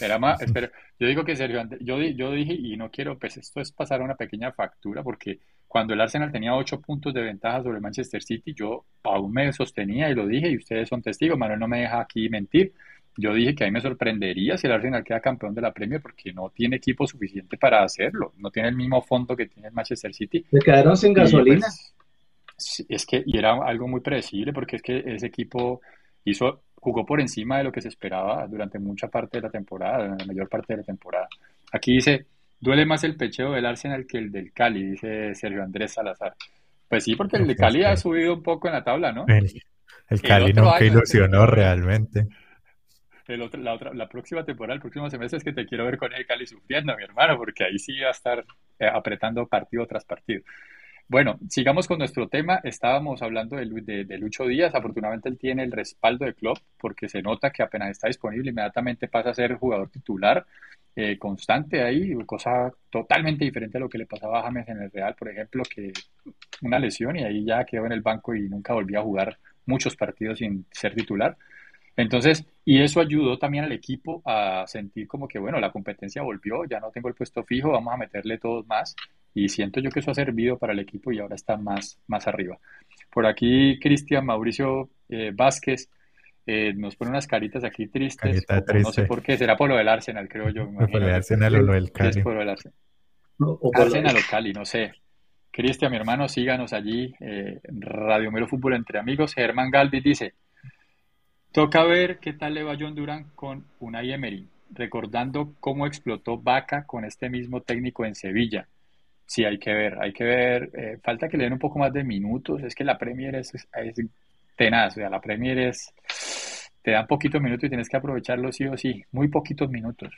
era más, espero, yo digo que Sergio, yo, yo dije, y no quiero, pues esto es pasar una pequeña factura, porque cuando el Arsenal tenía ocho puntos de ventaja sobre Manchester City, yo aún me sostenía y lo dije, y ustedes son testigos, Manuel no me deja aquí mentir. Yo dije que a mí me sorprendería si el Arsenal queda campeón de la Premier porque no tiene equipo suficiente para hacerlo, no tiene el mismo fondo que tiene el Manchester City.
Se quedaron sin pues, gasolina.
es que y era algo muy predecible porque es que ese equipo hizo jugó por encima de lo que se esperaba durante mucha parte de la temporada, la mayor parte de la temporada. Aquí dice, Duele más el pecheo del Arsenal que el del Cali, dice Sergio Andrés Salazar. Pues sí, porque el de Cali ha subido un poco en la tabla, ¿no?
El, Cali nunca ilusionó realmente.
La, otra, la próxima temporada, el próximo semestre es que te quiero ver con el Cali sufriendo, mi hermano, porque ahí sí va a estar eh, apretando partido tras partido. Bueno, sigamos con nuestro tema. Estábamos hablando de, de, de, Lucho Díaz. Afortunadamente él tiene el respaldo de club porque se nota que apenas está disponible, inmediatamente pasa a ser jugador titular. Eh, constante ahí, cosa totalmente diferente a lo que le pasaba a James en el Real, por ejemplo, que una lesión y ahí ya quedó en el banco y nunca volvió a jugar muchos partidos sin ser titular. Entonces, y eso ayudó también al equipo a sentir como que, bueno, la competencia volvió, ya no tengo el puesto fijo, vamos a meterle todos más. Y siento yo que eso ha servido para el equipo y ahora está más, más arriba. Por aquí, Cristian Mauricio eh, Vázquez eh, nos pone unas caritas aquí tristes. No sé por qué, será por lo del Arsenal, creo yo.
por lo del Arsenal o lo del Cali.
por lo Arsenal. o Arsenal o Cali, no sé. Cristian, mi hermano, síganos allí. Eh, Radio Mero Fútbol entre amigos. Germán Galdi dice: Toca ver qué tal le va John Durán con Unai Emery, recordando cómo explotó Vaca con este mismo técnico en Sevilla. Sí, hay que ver, hay que ver. Eh, falta que le den un poco más de minutos. Es que la Premier es, es tenaz. O sea, la Premier es te dan poquitos minutos y tienes que aprovecharlo sí o sí, muy poquitos minutos.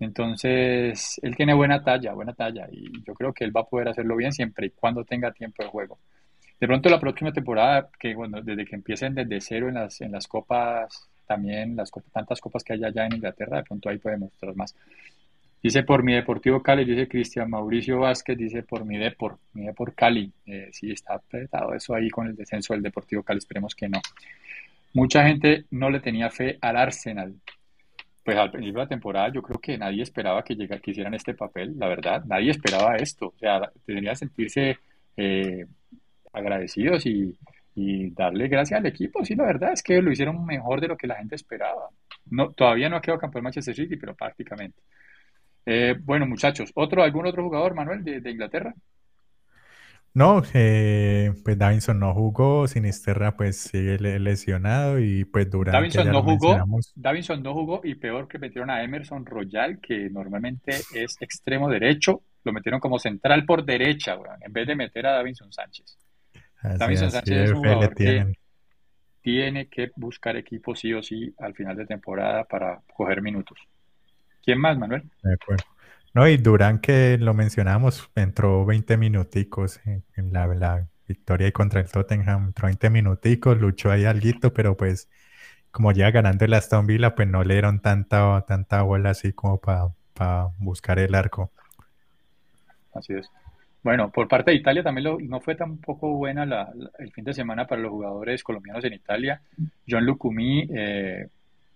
Entonces, él tiene buena talla, buena talla, y yo creo que él va a poder hacerlo bien siempre y cuando tenga tiempo de juego. De pronto la próxima temporada, que bueno, desde que empiecen desde cero en las, en las copas, también las tantas copas que hay allá en Inglaterra, de pronto ahí puede mostrar más. Dice por mi Deportivo Cali, dice Cristian Mauricio Vázquez, dice por mi Depor, mi Depor Cali. Eh, sí, está apretado eso ahí con el descenso del Deportivo Cali, esperemos que no. Mucha gente no le tenía fe al Arsenal. Pues al principio de la temporada yo creo que nadie esperaba que, llegara, que hicieran este papel, la verdad, nadie esperaba esto. O sea, que sentirse eh, agradecidos y, darle gracias al equipo. Sí, la verdad es que lo hicieron mejor de lo que la gente esperaba. No, todavía no ha quedado campeón Manchester City, pero prácticamente. Eh, bueno, muchachos, ¿otro, ¿algún otro jugador, Manuel, de Inglaterra?
No, eh, pues Davinson no jugó, Sinisterra pues sigue lesionado y pues durante
Davinson no jugó, Davinson no jugó y peor que metieron a Emerson Royal, que normalmente es extremo derecho, lo metieron como central por derecha, en vez de meter a Davinson Sánchez. Davinson Sánchez es un jugador que tiene que buscar equipo sí o sí al final de temporada para coger minutos. ¿Quién más, Manuel?
De acuerdo. No, y Durán, que lo mencionamos, entró 20 minuticos en, la, victoria contra el Tottenham, entró 20 minuticos, luchó ahí alguito, pero pues como ya ganando el Aston Villa, pues no le dieron tanta, tanta bola así como para buscar el arco.
Así es. Bueno, por parte de Italia también no fue tampoco buena el fin de semana para los jugadores colombianos en Italia. John Lucumí eh,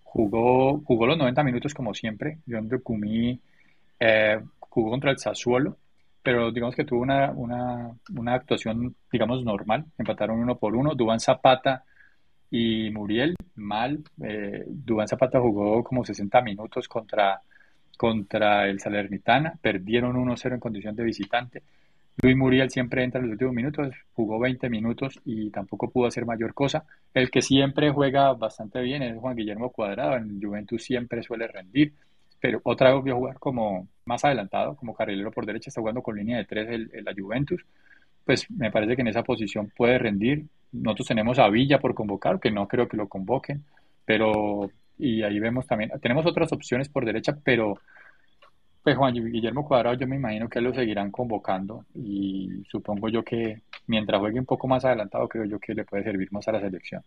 jugó, jugó los 90 minutos como siempre. John Lucumí eh, jugó contra el Sassuolo, pero digamos que tuvo una, actuación, digamos, normal. Empataron uno por uno. Dubán Zapata y Muriel, mal. Eh, Zapata jugó como 60 minutos contra, contra el Salernitana. Perdieron 1-0 en condición de visitante. Luis Muriel siempre entra en los últimos minutos, jugó 20 minutos y tampoco pudo hacer mayor cosa. El que siempre juega bastante bien es Juan Guillermo Cuadrado, en Juventus siempre suele rendir pero otra vez a jugar como más adelantado, como carrilero por derecha, está jugando con línea de tres el, la Juventus, pues me parece que en esa posición puede rendir. Nosotros tenemos a Villa por convocar, que no creo que lo convoquen, pero y ahí vemos también, tenemos otras opciones por derecha, pero pues Juan Guillermo Cuadrado yo me imagino que lo seguirán convocando y supongo yo que mientras juegue un poco más adelantado creo yo que le puede servir más a la selección.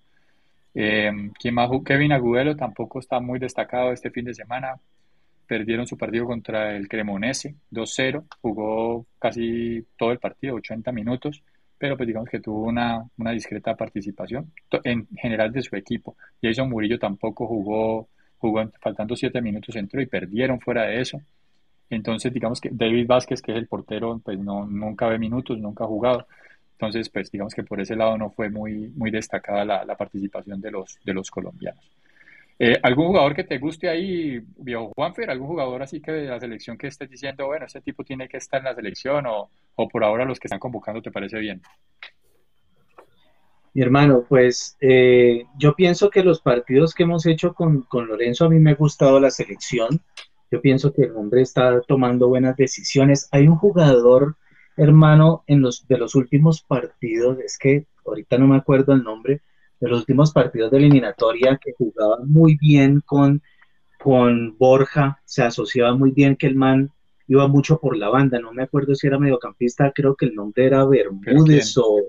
Eh, ¿quién más? Kevin Agudelo tampoco está muy destacado este fin de semana perdieron su partido contra el Cremonese 2-0, jugó casi todo el partido, 80 minutos, pero pues digamos que tuvo una, una discreta participación en general de su equipo. Jason Murillo tampoco jugó jugó faltando siete minutos, entró y perdieron fuera de eso. Entonces, digamos que David Vázquez, que es el portero, pues no, nunca ve minutos, nunca ha jugado. Entonces, pues digamos que por ese lado no fue muy, muy destacada la, la participación de los, de los colombianos. Eh, ¿Algún jugador que te guste ahí, viejo Juanfer? ¿Algún jugador así que de la selección que estés diciendo, bueno, este tipo tiene que estar en la selección o, o por ahora los que están convocando te parece bien?
Mi hermano, pues eh, yo pienso que los partidos que hemos hecho con, con, Lorenzo, a mí me ha gustado la selección. Yo pienso que el hombre está tomando buenas decisiones. Hay un jugador, hermano, en los de los últimos partidos, es que ahorita no me acuerdo el nombre, de los últimos partidos de eliminatoria que jugaba muy bien con, con Borja, se asociaba muy bien que el man iba mucho por la banda, no me acuerdo si era mediocampista, creo que el nombre era Bermúdez o...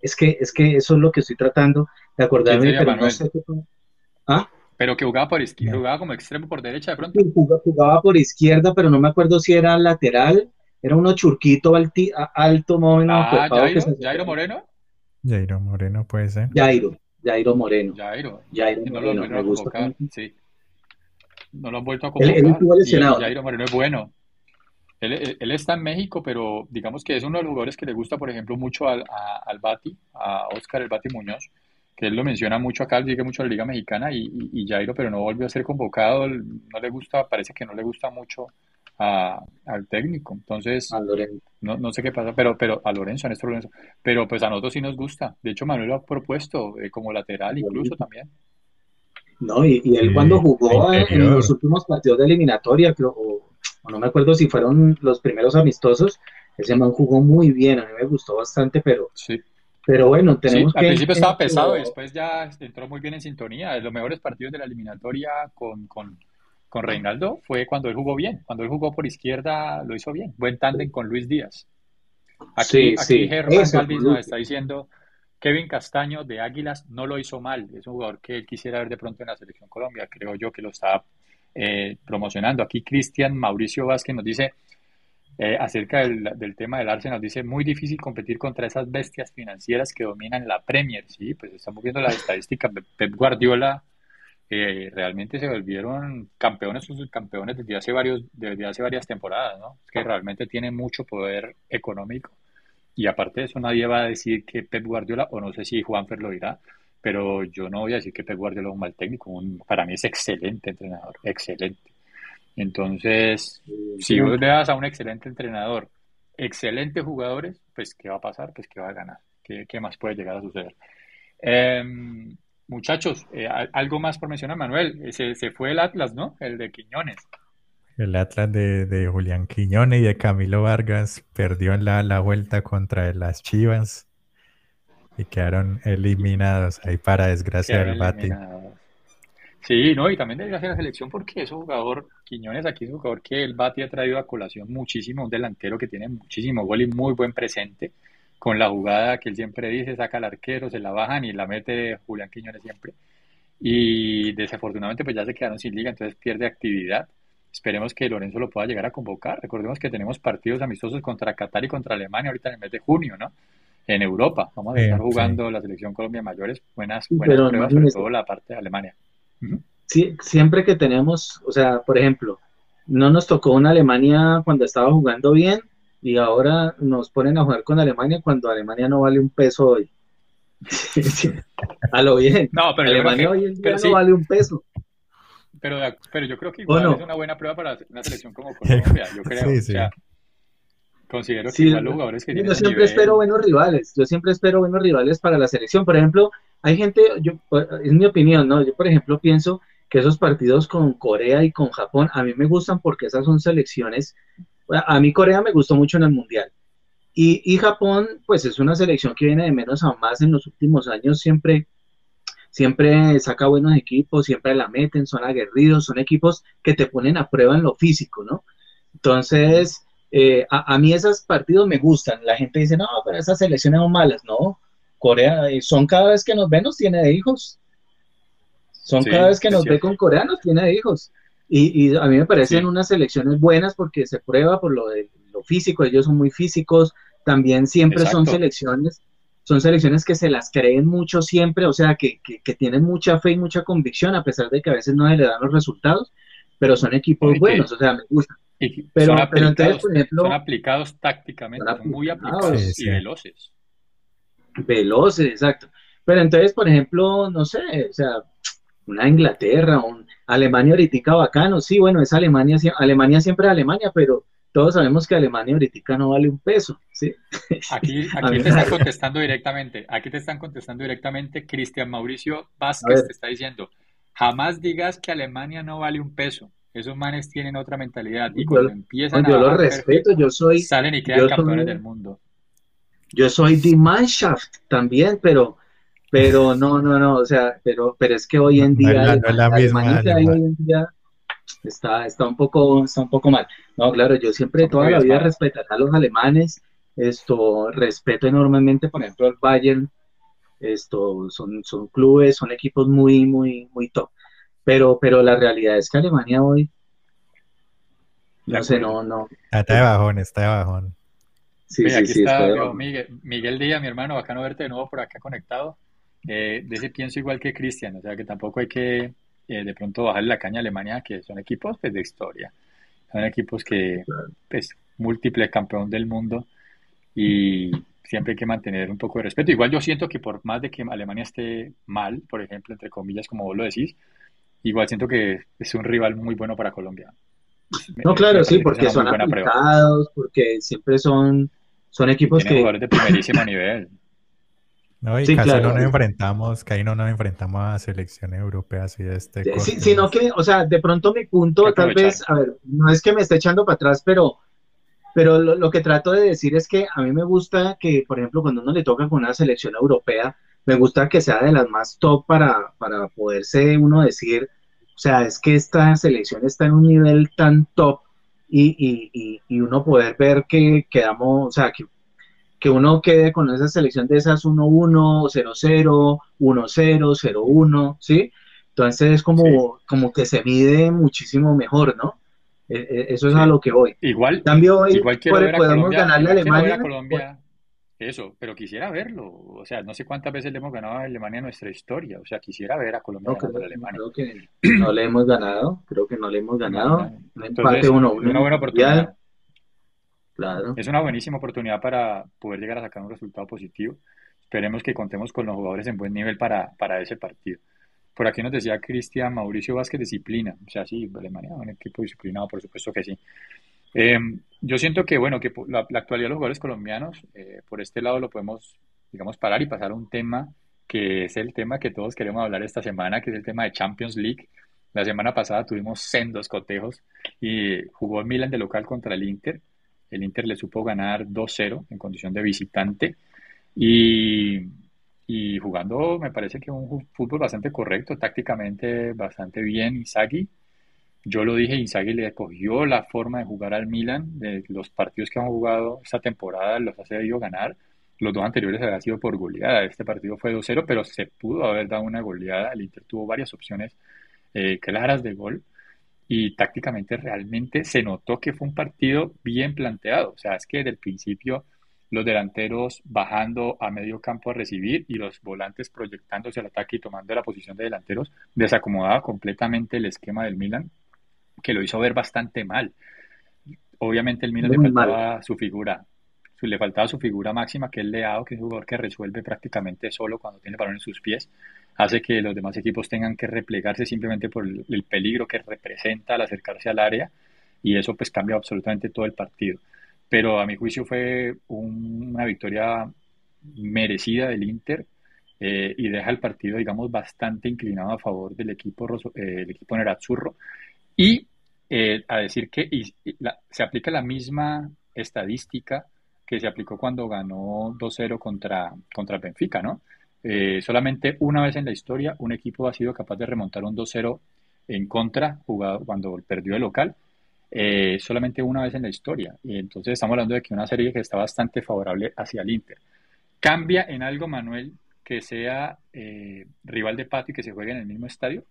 Es que, es que eso es lo que estoy tratando de acordarme, pero no sé qué...
¿Ah? Pero que jugaba por izquierda, jugaba como extremo por derecha de pronto.
Jugaba, jugaba, por izquierda, pero no me acuerdo si era lateral, era uno churquito alti, alto, más
Ah, Jairo, Jairo Moreno.
Jairo Moreno puede ser.
Jairo, Jairo Moreno.
Jairo.
Jairo
no
Moreno,
lo,
me gusta.
Sí. No lo han vuelto a convocar.
Él, él estuvo lesionado.
Sí, Jairo Moreno es bueno. Él, él, él, está en México, pero digamos que es uno de los jugadores que le gusta, por ejemplo, mucho al, a, al Bati, a Oscar el Bati Muñoz, que él lo menciona mucho acá, él sigue mucho a la Liga Mexicana y, y, y, Jairo, pero no volvió a ser convocado, no le gusta, parece que no le gusta mucho a, al técnico. Entonces,
a Lorenzo.
No, no sé qué pasa, pero, pero a Lorenzo, a Néstor Lorenzo. Pero pues a nosotros sí nos gusta. De hecho, Manuel lo ha propuesto eh, como lateral incluso también.
No, y, y él sí, cuando jugó en, en, los últimos partidos de eliminatoria, creo, o, o, no me acuerdo si fueron los primeros amistosos, ese man jugó muy bien, a mí me gustó bastante, pero,
sí.
Pero bueno, tenemos
sí,
que...
Al principio estaba pesado y después ya entró muy bien en sintonía. Los mejores partidos de la eliminatoria con, con, con Reinaldo fue cuando él jugó bien. Cuando él jugó por izquierda lo hizo bien. Buen tándem con Luis Díaz. Aquí,
sí,
aquí
sí.
Germán
Eso,
Galvis nos está diciendo Kevin Castaño de Águilas no lo hizo mal. Es un jugador que él quisiera ver de pronto en la selección Colombia. Creo yo que lo está eh, promocionando. Aquí Cristian Mauricio Vázquez nos dice eh, acerca del, tema del Arsenal, dice muy difícil competir contra esas bestias financieras que dominan la Premier. Sí, pues estamos viendo las estadísticas. Pep Guardiola eh, realmente se volvieron campeones o subcampeones desde hace, varios, desde hace varias temporadas, ¿no? Es que realmente tienen mucho poder económico. Y aparte de eso, nadie va a decir que Pep Guardiola, o no sé si Juanfer lo dirá, pero yo no voy a decir que Pep Guardiola es un mal técnico. Un, para mí es excelente entrenador, excelente. Entonces, si vos le das a un excelente entrenador excelentes jugadores, pues ¿qué va a pasar? Pues que va a ganar. ¿Qué, qué más puede llegar a suceder? Eh, muchachos, eh, algo más por mencionar, Manuel. Se, se, fue el Atlas, ¿no? El de Quiñones.
El Atlas de, de, Julián Quiñones y de Camilo Vargas perdió en la, la vuelta contra las Chivas y quedaron eliminados ahí para desgracia del Bati.
Sí, no, y también desgracia la selección porque es un jugador, Quiñones aquí es un jugador que el Bati ha traído a colación muchísimo, un delantero que tiene muchísimo gol y muy buen presente con la jugada que él siempre dice, saca al arquero, se la bajan y la mete Julián Quiñones siempre. Y desafortunadamente pues ya se quedaron sin liga, entonces pierde actividad. Esperemos que Lorenzo lo pueda llegar a convocar. Recordemos que tenemos partidos amistosos contra Qatar y contra Alemania ahorita en el mes de junio, ¿no? En Europa. Vamos a estar sí, jugando sí. la selección Colombia mayores, buenas, buenas pruebas, sobre todo la parte de Alemania.
Sí, siempre que tenemos, o sea, por ejemplo, no nos tocó una Alemania cuando estaba jugando bien, y ahora nos ponen a jugar con Alemania cuando Alemania no vale un peso hoy. a lo bien.
No, pero
Alemania
que,
hoy en día no
sí.
vale un peso.
Pero, pero yo creo que igual
no?
es una buena prueba para una selección como Colombia, yo creo. O sea, considero que igual los jugadores que
yo siempre
nivel-
espero buenos rivales, yo siempre espero buenos rivales para la selección. Por ejemplo, hay gente, yo, es mi opinión, ¿no? Yo, por ejemplo, pienso que esos partidos con Corea y con Japón, a mí me gustan porque esas son selecciones, a mí Corea me gustó mucho en el Mundial. Y, y Japón, pues es una selección que viene de menos a más en los últimos años, siempre, siempre saca buenos equipos, siempre la meten, son aguerridos, son equipos que te ponen a prueba en lo físico, ¿no? Entonces, eh, a, a, mí esos partidos me gustan. La gente dice, no, pero esas selecciones son malas. No, Corea, son cada vez que nos ve, nos tiene de hijos. Son
Sí,
cada vez que nos ve
cierto.
con Corea, nos tiene de hijos. Y, y a mí me parecen
Sí.
unas selecciones buenas porque se prueba por lo de lo físico, ellos son muy físicos. También siempre son selecciones, son selecciones que se las creen mucho siempre, o sea, que, que, tienen mucha fe y mucha convicción, a pesar de que a veces no le dan los resultados, pero son equipos buenos, o sea, me gustan.
pero, son pero entonces, por ejemplo, son aplicados tácticamente, son, muy aplicados y veloces.
Veloces, exacto. Pero entonces, por ejemplo, no sé, o sea, una Inglaterra, un Alemania ahorita bacano, sí, bueno, es Alemania, Alemania siempre es Alemania, pero todos sabemos que Alemania ahorita no vale un peso, ¿sí?
Aquí, aquí te están contestando directamente, aquí te están contestando directamente, Cristian Mauricio Vázquez te está diciendo, jamás digas que Alemania no vale un peso, esos manes tienen otra mentalidad y cuando empiezan
yo a... Yo lo respeto, yo soy...
Salen y quedan campeones del mundo.
Yo soy die Mannschaft también, pero pero no, no, no, o sea, pero, pero es que hoy en día, Alemania hoy en día está, está, un poco, está un poco mal. No, claro, yo siempre toda la vida respetaré a los alemanes, esto, respeto enormemente, por ejemplo, el Bayern, esto, son, son clubes, son equipos muy, muy, muy top. Pero, pero la realidad es que Alemania hoy, no sé, no, no.
Está de bajón, está de bajón.
Sí, sí, aquí está Miguel, Miguel Díaz, mi hermano, bacano verte de nuevo por acá conectado. Eh, de ese pienso igual que Cristian, o sea que tampoco hay que eh, de pronto bajarle la caña a Alemania, que son equipos pues, de historia, son equipos que, pues, múltiple campeón del mundo y siempre hay que mantener un poco de respeto. Igual yo siento que por más de que Alemania esté mal, por ejemplo, entre comillas, como vos lo decís, igual siento que es un rival muy bueno para Colombia.
No, claro, sí, porque son aplicados, porque siempre son, son equipos que...
jugadores de primerísimo nivel.
No, y casi no nos enfrentamos, que ahí no nos enfrentamos a selecciones europeas y este.
Sí, sino que, o sea, de pronto mi punto, tal vez, a ver, no es que me esté echando para atrás, pero, pero lo, que trato de decir es que a mí me gusta que, por ejemplo, cuando uno le toca con una selección europea, me gusta que sea de las más top para, para poderse uno decir, o sea, es que esta selección está en un nivel tan top y, y, y, y uno poder ver que quedamos, o sea, que que uno quede con esa selección de esas 1-1, 0-0, 1-0, 0-1, ¿sí? Entonces es como, como que se mide muchísimo mejor, ¿no? E, e, eso es a lo que voy.
Igual,
cambio hoy igual podemos ganarle a Alemania.
Colombia, eso, pero quisiera verlo. O sea, no sé cuántas veces le hemos ganado a Alemania en nuestra historia. O sea, quisiera ver a Colombia
no,
a Alemania.
Creo que no le hemos ganado. Creo que no le hemos ganado. Un empate 1-1.
Una buena oportunidad. Es una buenísima oportunidad para poder llegar a sacar un resultado positivo. Esperemos que contemos con los jugadores en buen nivel para, para ese partido. Por aquí nos decía Cristian Mauricio Vázquez, disciplina. O sea, sí, Alemania, un equipo disciplinado, por supuesto que sí. Em, yo siento que, bueno, que la, actualidad de los jugadores colombianos, eh, por este lado lo podemos, digamos, parar y pasar a un tema que es el tema que todos queremos hablar esta semana, que es el tema de Champions League. La semana pasada tuvimos sendos cotejos y jugó Milan de local contra el Inter. El Inter le supo ganar 2-0 en condición de visitante y, jugando me parece que un fútbol bastante correcto, tácticamente bastante bien Inzaghi. Yo lo dije, Inzaghi le cogió la forma de jugar al Milan, de los partidos que han jugado esta temporada los ha cedido ganar. Los dos anteriores habían sido por goleada. Este partido fue 2-0, pero se pudo haber dado una goleada. El Inter tuvo varias opciones eh, claras de gol y tácticamente realmente se notó que fue un partido bien planteado. O sea, es que desde el principio los delanteros bajando a medio campo a recibir y los volantes proyectándose al ataque y tomando la posición de delanteros, desacomodaba completamente el esquema del Milan, que lo hizo ver bastante mal. Obviamente el Milan le faltaba su figura, le faltaba su figura máxima, que es Leao, que es un jugador que resuelve prácticamente solo cuando tiene el balón en sus pies hace que los demás equipos tengan que replegarse simplemente por el, peligro que representa al acercarse al área y eso pues cambia absolutamente todo el partido. Pero a mi juicio fue una victoria merecida del Inter eh, y deja el partido, digamos, bastante inclinado a favor del equipo, eh, el equipo Nerazzurro. Y eh, a decir que se aplica la misma estadística que se aplicó cuando ganó 2-0 contra, contra Benfica, ¿no? Eh, solamente una vez en la historia un equipo ha sido capaz de remontar un 2-0 en contra jugado cuando perdió el local. Eh, solamente una vez en la historia. Y entonces estamos hablando de que una serie que está bastante favorable hacia el Inter. ¿Cambia en algo, Manuel, que sea eh, rival de patio y que se juegue en el mismo estadio?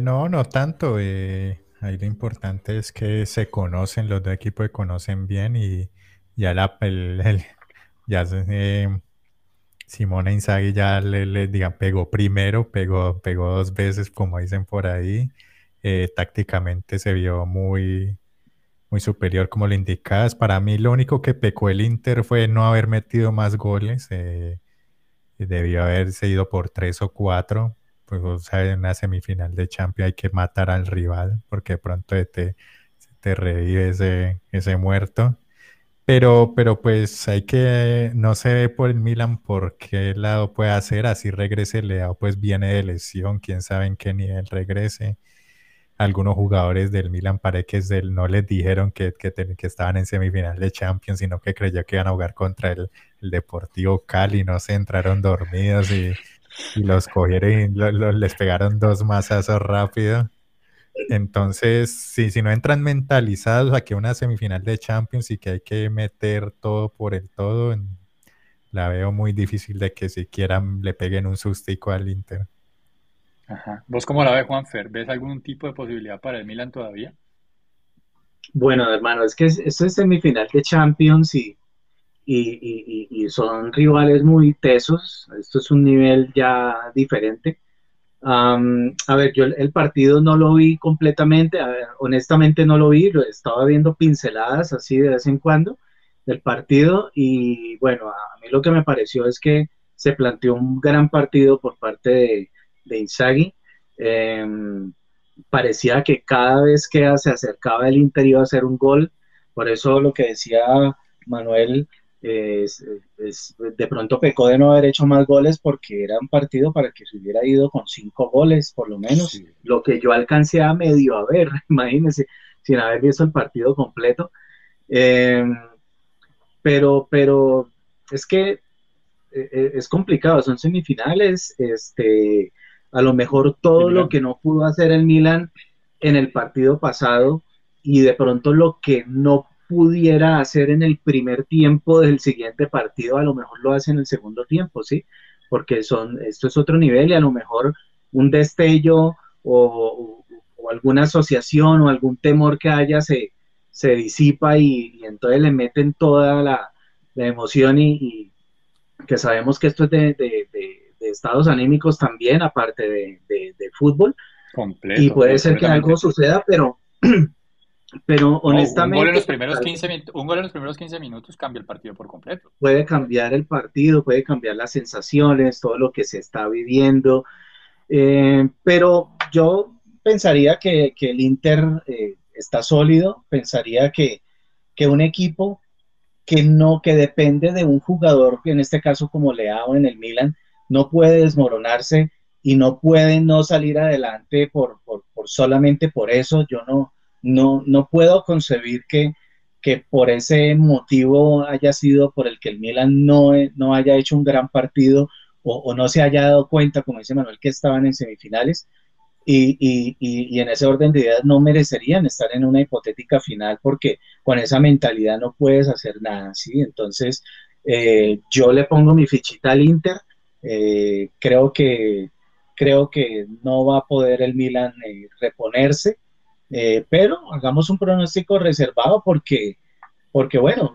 No, no tanto. ahí lo importante es que se conocen, los dos equipos se conocen bien y ya la, el, ya eh, Simone Inzaghi ya le, digan, pegó primero, pegó, pegó dos veces, como dicen por ahí. Eh, tácticamente se vio muy, muy superior, como le indicabas. Para mí, lo único que pecó el Inter fue no haber metido más goles. Eh, debió haberse ido por tres o cuatro. Pues, o sea, en una semifinal de Champions hay que matar al rival, porque de pronto te, te revive ese, ese muerto. Pero, pero pues hay que, no se ve por el Milan por qué lado puede hacer, así regrese Leao, pues viene de lesión, quién sabe en qué nivel regrese. Algunos jugadores del Milan parece que no les dijeron que, que, que, estaban en semifinal de Champions, sino que creyó que iban a jugar contra el, el Deportivo Cali, no se entraron dormidos y, y los cogieron y les pegaron dos masazos rápido. Entonces, sí, si no entran mentalizados a que una semifinal de Champions y que hay que meter todo por el todo, la veo muy difícil de que siquiera le peguen un sustico al Inter.
Ajá. ¿Vos cómo la ves, Juanfer? ¿Ves algún tipo de posibilidad para el Milan todavía?
Bueno, hermano, es que esto es semifinal de Champions y, y, son rivales muy tesos. Esto es un nivel ya diferente a ver, yo el, partido no lo vi completamente, honestamente no lo vi, lo estaba viendo pinceladas así de vez en cuando del partido y bueno, a mí lo que me pareció es que se planteó un gran partido por parte de, de Inzaghi. Em, parecía que cada vez que se acercaba el interior a hacer un gol, por eso lo que decía Manuel, de pronto pecó de no haber hecho más goles porque era un partido para que se hubiera ido con cinco goles, por lo menos. Lo que yo alcancé a medio a ver, imagínense, sin haber visto el partido completo. Em, pero, pero es que e, e, es complicado, son semifinales, este, a lo mejor todo lo que no pudo hacer el Milan en el partido pasado y de pronto lo que no pudiera hacer en el primer tiempo del siguiente partido, a lo mejor lo hace en el segundo tiempo, ¿sí? Porque son, esto es otro nivel y a lo mejor un destello o, alguna asociación o algún temor que haya se, se disipa y, entonces le meten toda la, emoción y, que sabemos que esto es de, estados anímicos también, aparte de, fútbol.
Completo,
y puede ser que algo suceda, pero pero honestamente...
un, gol en los primeros 15, un gol en los primeros 15 minutos cambia el partido por completo.
Puede cambiar el partido, puede cambiar las sensaciones, todo lo que se está viviendo. Eh, pero yo pensaría que, que el Inter eh, está sólido, pensaría que, que, un equipo que no, que depende de un jugador, en este caso como Leao en el Milan, no puede desmoronarse y no puede no salir adelante por, por, por solamente por eso. Yo no, no, no puedo concebir que, que por ese motivo haya sido por el que el Milan no, no haya hecho un gran partido o, no se haya dado cuenta, como dice Manuel, que estaban en semifinales. Y, y, y, en ese orden de ideas no merecerían estar en una hipotética final porque con esa mentalidad no puedes hacer nada, ¿sí? Entonces, eh, yo le pongo mi fichita al Inter, eh, creo, que, creo que no va a poder el Milan eh, reponerse, eh, pero hagamos un pronóstico reservado porque, porque bueno,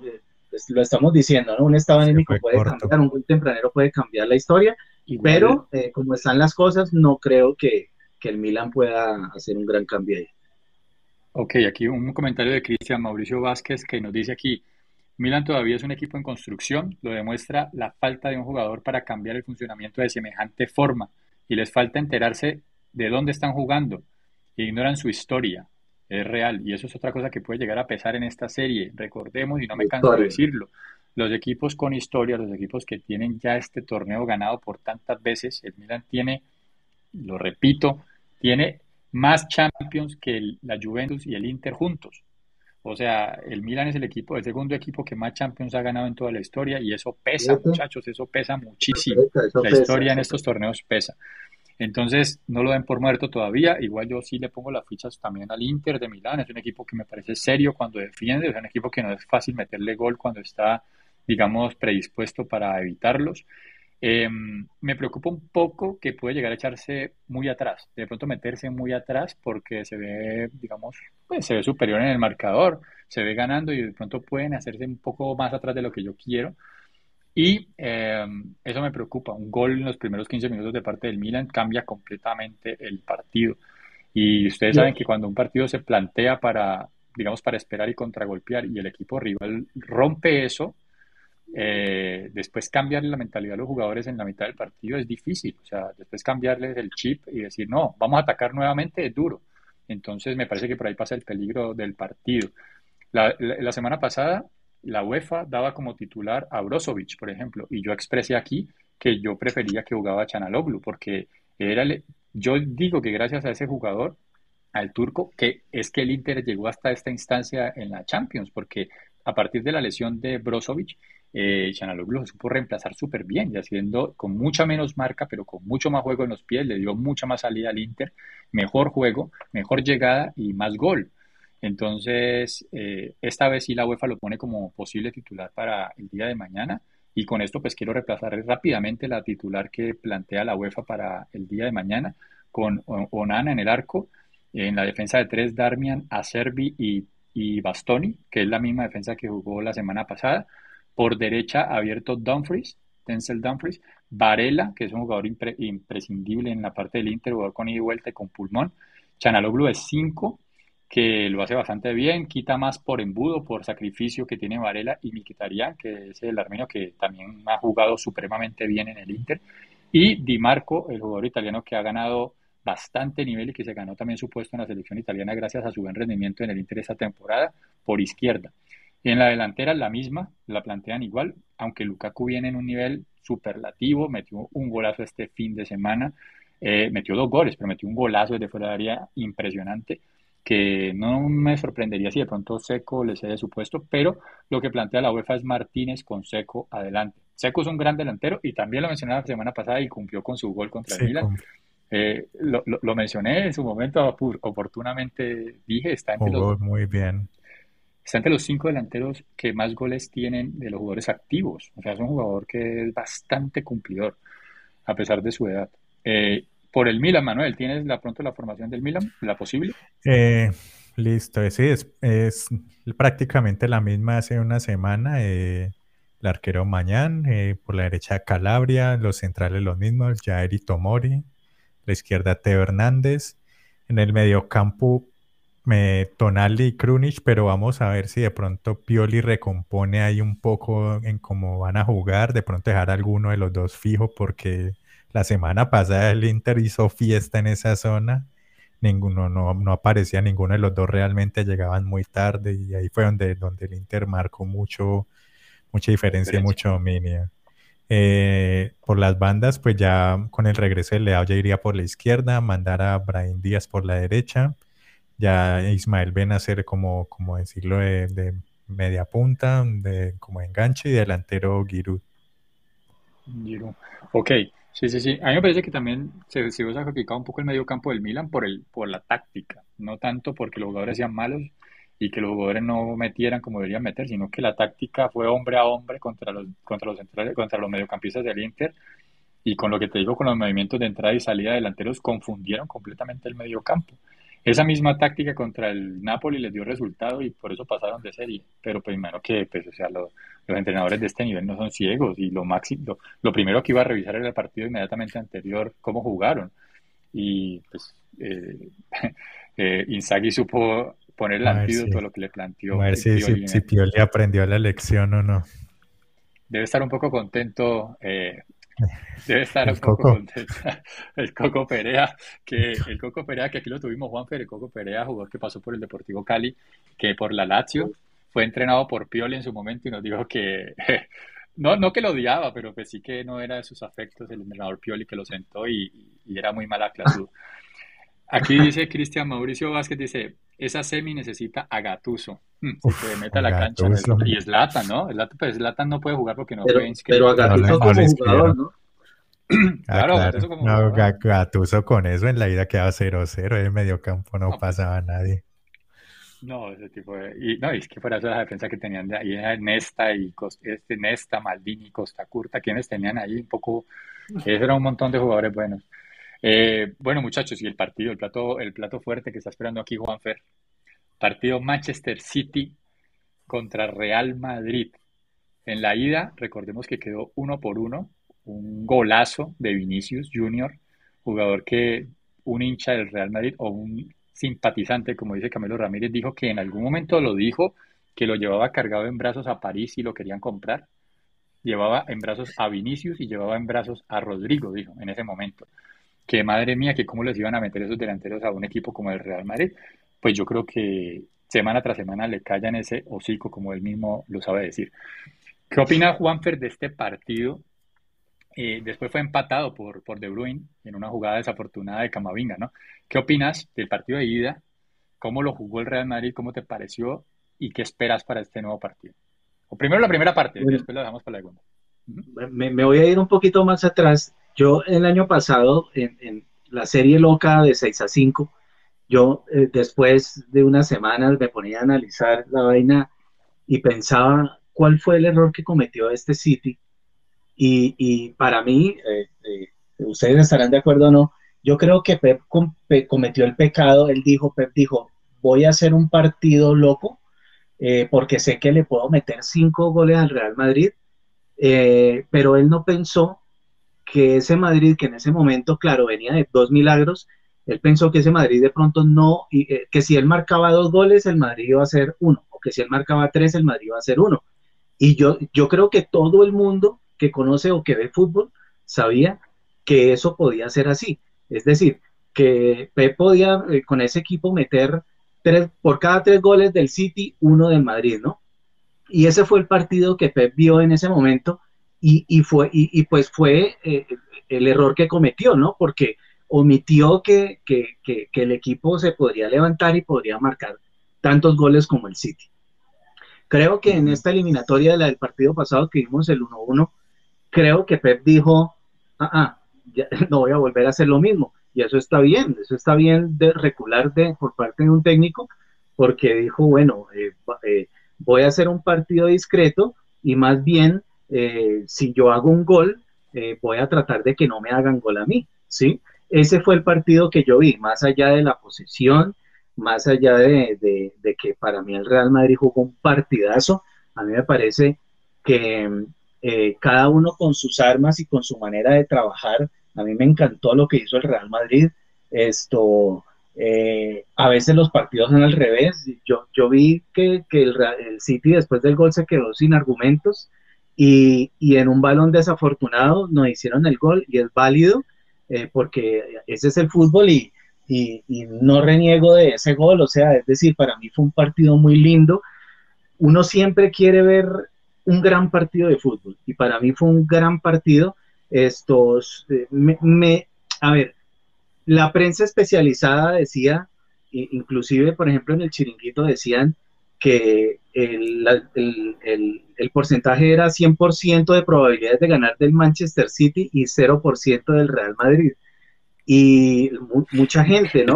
pues, lo estamos diciendo, ¿no? Un estado anímico puede cambiar, un buen tempranero puede cambiar la historia, pero eh, como están las cosas, no creo que, que, el Milan pueda hacer un gran cambio ahí.
Ok, aquí un comentario de Cristian Mauricio Vázquez que nos dice aquí, Milan todavía es un equipo en construcción, lo demuestra la falta de un jugador para cambiar el funcionamiento de semejante forma y les falta enterarse de dónde están jugando ignoran su historia. Es real. Y eso es otra cosa que puede llegar a pesar en esta serie. Recordemos, y no me canso de decirlo, los equipos con historia, los equipos que tienen ya este torneo ganado por tantas veces, el Milan tiene, lo repito, tiene más Champions que la Juventus y el Inter juntos. O sea, el Milan es el equipo, el segundo equipo que más Champions ha ganado en toda la historia y eso pesa, muchachos, eso pesa muchísimo. la historia en estos torneos pesa. Entonces, no lo den por muerto todavía. Igual yo sí le pongo las fichas también al Inter de Milán. Es un equipo que me parece serio cuando defiende. Es un equipo que no es fácil meterle gol cuando está, digamos, predispuesto para evitarlos. Em, me preocupa un poco que puede llegar a echarse muy atrás, de pronto meterse muy atrás porque se ve, digamos, pues se ve superior en el marcador, se ve ganando y de pronto pueden hacerse un poco más atrás de lo que yo quiero Y eh, eso me preocupa. Un gol en los primeros 15 minutos de parte del Milan cambia completamente el partido. Y ustedes saben que cuando un partido se plantea para, digamos, para esperar y contragolpear y el equipo rival rompe eso, eh, después cambiarle la mentalidad a los jugadores en la mitad del partido es difícil. O sea, después cambiarles el chip y decir, no, vamos a atacar nuevamente es duro. Entonces me parece que por ahí pasa el peligro del partido. La, la, semana pasada la UEFA daba como titular a Brozovic, por ejemplo, y yo expresé aquí que yo prefería que jugaba a Chanaloglu, porque era yo digo que gracias a ese jugador, al turco, que es que el Inter llegó hasta esta instancia en la Champions, porque a partir de la lesión de Brozovic, eh, Chanaloglu supo reemplazar súper bien y haciendo con mucha menos marca, pero con mucho más juego en los pies, le dio mucha más salida al Inter, mejor juego, mejor llegada y más gol. Entonces, eh, esta vez sí la UEFA lo pone como posible titular para el día de mañana. Y con esto, pues quiero reemplazar rápidamente la titular que plantea la UEFA para el día de mañana, con Onana en el arco, en la defensa de tres, Darmian, Acerbi y, y Bastoni, que es la misma defensa que jugó la semana pasada. Por derecha, abierto Dumfries, Denzel Dumfries, Varela, que es un jugador imprescindible en la parte del Inter, jugador con ida y vuelta y con pulmón. Chanaloglu es 5, que lo hace bastante bien, quita más por embudo, por sacrificio que tiene Varela y Miquitarian, que es el armenio que también ha jugado supremamente bien en el Inter. Y Di Marco, el jugador italiano que ha ganado bastante nivel y que se ganó también su puesto en la selección italiana gracias a su buen rendimiento en el Inter esta temporada por izquierda. Y en la delantera la misma, la plantean igual, aunque Lukaku viene en un nivel superlativo, metió un golazo este fin de semana, eh, metió dos goles, pero metió un golazo desde fuera de área impresionante, que no me sorprendería si de pronto Seco le cede su puesto, pero lo que plantea la UEFA es Martínez con Seco adelante. Seco es un gran delantero y también lo mencioné la semana pasada y cumplió con su gol contra el Milan. Eh, lo, lo, mencioné en su momento oportunamente, dije, está entre los,
muy bien.
Está entre los cinco delanteros que más goles tienen de los jugadores activos. O sea, es un jugador que es bastante cumplidor, a pesar de su edad. Eh, por el Milan, Manuel, ¿tienes la, pronto la formación del Milan, la posible?
Eh, listo, sí, es, es, prácticamente la misma hace una semana. el arquero Mañán, por la derecha Calabria, los centrales los mismos, Jair y Tomori, la izquierda Teo Hernández, en el mediocampo me, Tonali y Krunic, pero vamos a ver si de pronto Pioli recompone ahí un poco en cómo van a jugar, de pronto dejar alguno de los dos fijo, porque la semana pasada el Inter hizo fiesta en esa zona, ninguno, no, no aparecía ninguno de los dos realmente, llegaban muy tarde y ahí fue donde, donde el Inter marcó mucho, mucha diferencia, mucho dominio. Eh, por las bandas, pues ya con el regreso de Leao ya iría por la izquierda, mandar a Brian Díaz por la derecha, ya Ismael ven a ser como, como decirlo, de, media punta, de, como enganche y delantero Giroud.
Giroud. Ok, sí, sí, sí. A mí me parece que también se, se ha sacrificado un poco el medio campo del Milan por, el, por la táctica, no tanto porque los jugadores sean malos, y que los jugadores no metieran como deberían meter, sino que la táctica fue hombre a hombre contra los, contra los, centrales, contra los mediocampistas del Inter y con lo que te digo, con los movimientos de entrada y salida delanteros confundieron completamente el mediocampo. Esa misma táctica contra el Napoli les dio resultado y por eso pasaron de serie. Pero primero que, pues, o sea, los entrenadores de este nivel no son ciegos y lo máximo, lo, primero que iba a revisar era el partido inmediatamente anterior, cómo jugaron. Y pues eh, eh, Inzaghi supo poner el antídoto a lo que le planteó.
A ver si, si, Pioli aprendió la lección o no.
Debe estar un poco contento. Eh, debe estar un poco contento el Coco Perea, que el Coco Perea, que aquí lo tuvimos Juanfer, el Coco Perea, jugador que pasó por el Deportivo Cali, que por la Lazio fue entrenado por Pioli en su momento y nos dijo que no, no que lo odiaba, pero que sí que no era de sus afectos el entrenador Pioli que lo sentó y, y era muy mala clase. Aquí dice Cristian Mauricio Vázquez, dice, esa semi necesita a Gatuso. Hmm, se se mete a la cancha. Y Zlatan, ¿no? Zlatan, pues Zlatan no puede jugar porque no
pero, a Gatuso como jugador, ¿no?
Ah, claro, Gatuso como no, Gatuso con eso en la vida quedaba 0-0, en el medio campo no, pues, pasaba a nadie.
No, ese tipo de... Y, no, es que fuera esa defensa que tenían de ahí, Nesta y este, Nesta, Maldini, Costa Curta, quienes tenían ahí un poco... Eso era un montón de jugadores buenos. Eh, bueno, muchachos, y el partido, el plato, el plato fuerte que está esperando aquí Juanfer. Partido Manchester City contra Real Madrid. En la ida, recordemos que quedó uno por uno, un golazo de Vinicius Junior, jugador que un hincha del Real Madrid o un simpatizante, como dice Camilo Ramírez, dijo que en algún momento lo dijo, que lo llevaba cargado en brazos a París y lo querían comprar. Llevaba en brazos a Vinicius y llevaba en brazos a Rodrigo, dijo en ese momento. Que madre mía, que cómo les iban a meter esos delanteros a un equipo como el Real Madrid. Pues yo creo que semana tras semana le callan ese hocico, como él mismo lo sabe decir. ¿Qué opina Juanfer de este partido? Eh, después fue empatado por, por De Bruyne en una jugada desafortunada de Camavinga, ¿no? ¿Qué opinas del partido de ida? ¿Cómo lo jugó el Real Madrid? ¿Cómo te pareció? ¿Y qué esperas para este nuevo partido? O primero la primera parte, y después la dejamos para la segunda.
me, voy a ir un poquito más atrás. Yo el año pasado, en, la serie loca de 6 a 5, yo eh, después de unas semanas me ponía a analizar la vaina y pensaba cuál fue el error que cometió este City. Y, para mí, eh, eh, ustedes estarán de acuerdo o no, yo creo que Pep cometió el pecado, él dijo, Pep dijo, voy a hacer un partido loco porque sé que le puedo meter cinco goles al Real Madrid, pero él no pensó que ese Madrid, que en ese momento, claro, venía de dos milagros, él pensó que ese Madrid de pronto no, y, eh, que si él marcaba dos goles, el Madrid iba a ser uno, o que si él marcaba tres, el Madrid iba a ser uno. Y yo, yo creo que todo el mundo que conoce o que ve fútbol sabía que eso podía ser así. Es decir, que Pep podía eh, con ese equipo meter tres, por cada tres goles del City, uno del Madrid, ¿no? Y ese fue el partido que Pep vio en ese momento y, y fue, y, pues fue eh, el error que cometió, ¿no? Porque omitió que, el equipo se podría levantar y podría marcar tantos goles como el City. Creo que en esta eliminatoria del partido pasado que vimos el 1-1, creo que Pep dijo, ah, ah no voy a volver a hacer lo mismo. Y eso está bien, eso está bien de recular de, por parte de un técnico, porque dijo, bueno, eh, eh, voy a hacer un partido discreto y más bien, eh, si yo hago un gol, voy a tratar de que no me hagan gol a mí, ¿sí? ese fue el partido que yo vi, más allá de la posesión, más allá de, que para mí el Real Madrid jugó un partidazo, a mí me parece que eh, cada uno con sus armas y con su manera de trabajar, a mí me encantó lo que hizo el Real Madrid. Esto, eh, a veces los partidos son al revés. Yo, yo vi que, el, el, City después del gol se quedó sin argumentos y, en un balón desafortunado nos hicieron el gol y es válido eh, porque ese es el fútbol y, no reniego de ese gol, o sea, es decir, para mí fue un partido muy lindo. Uno siempre quiere ver un gran partido de fútbol y para mí fue un gran partido. Estos, eh, me, a ver, la prensa especializada decía, inclusive, por ejemplo, en el chiringuito decían que el, porcentaje era 100% de probabilidades de ganar del Manchester City y 0% del Real Madrid. Y mucha gente, ¿no?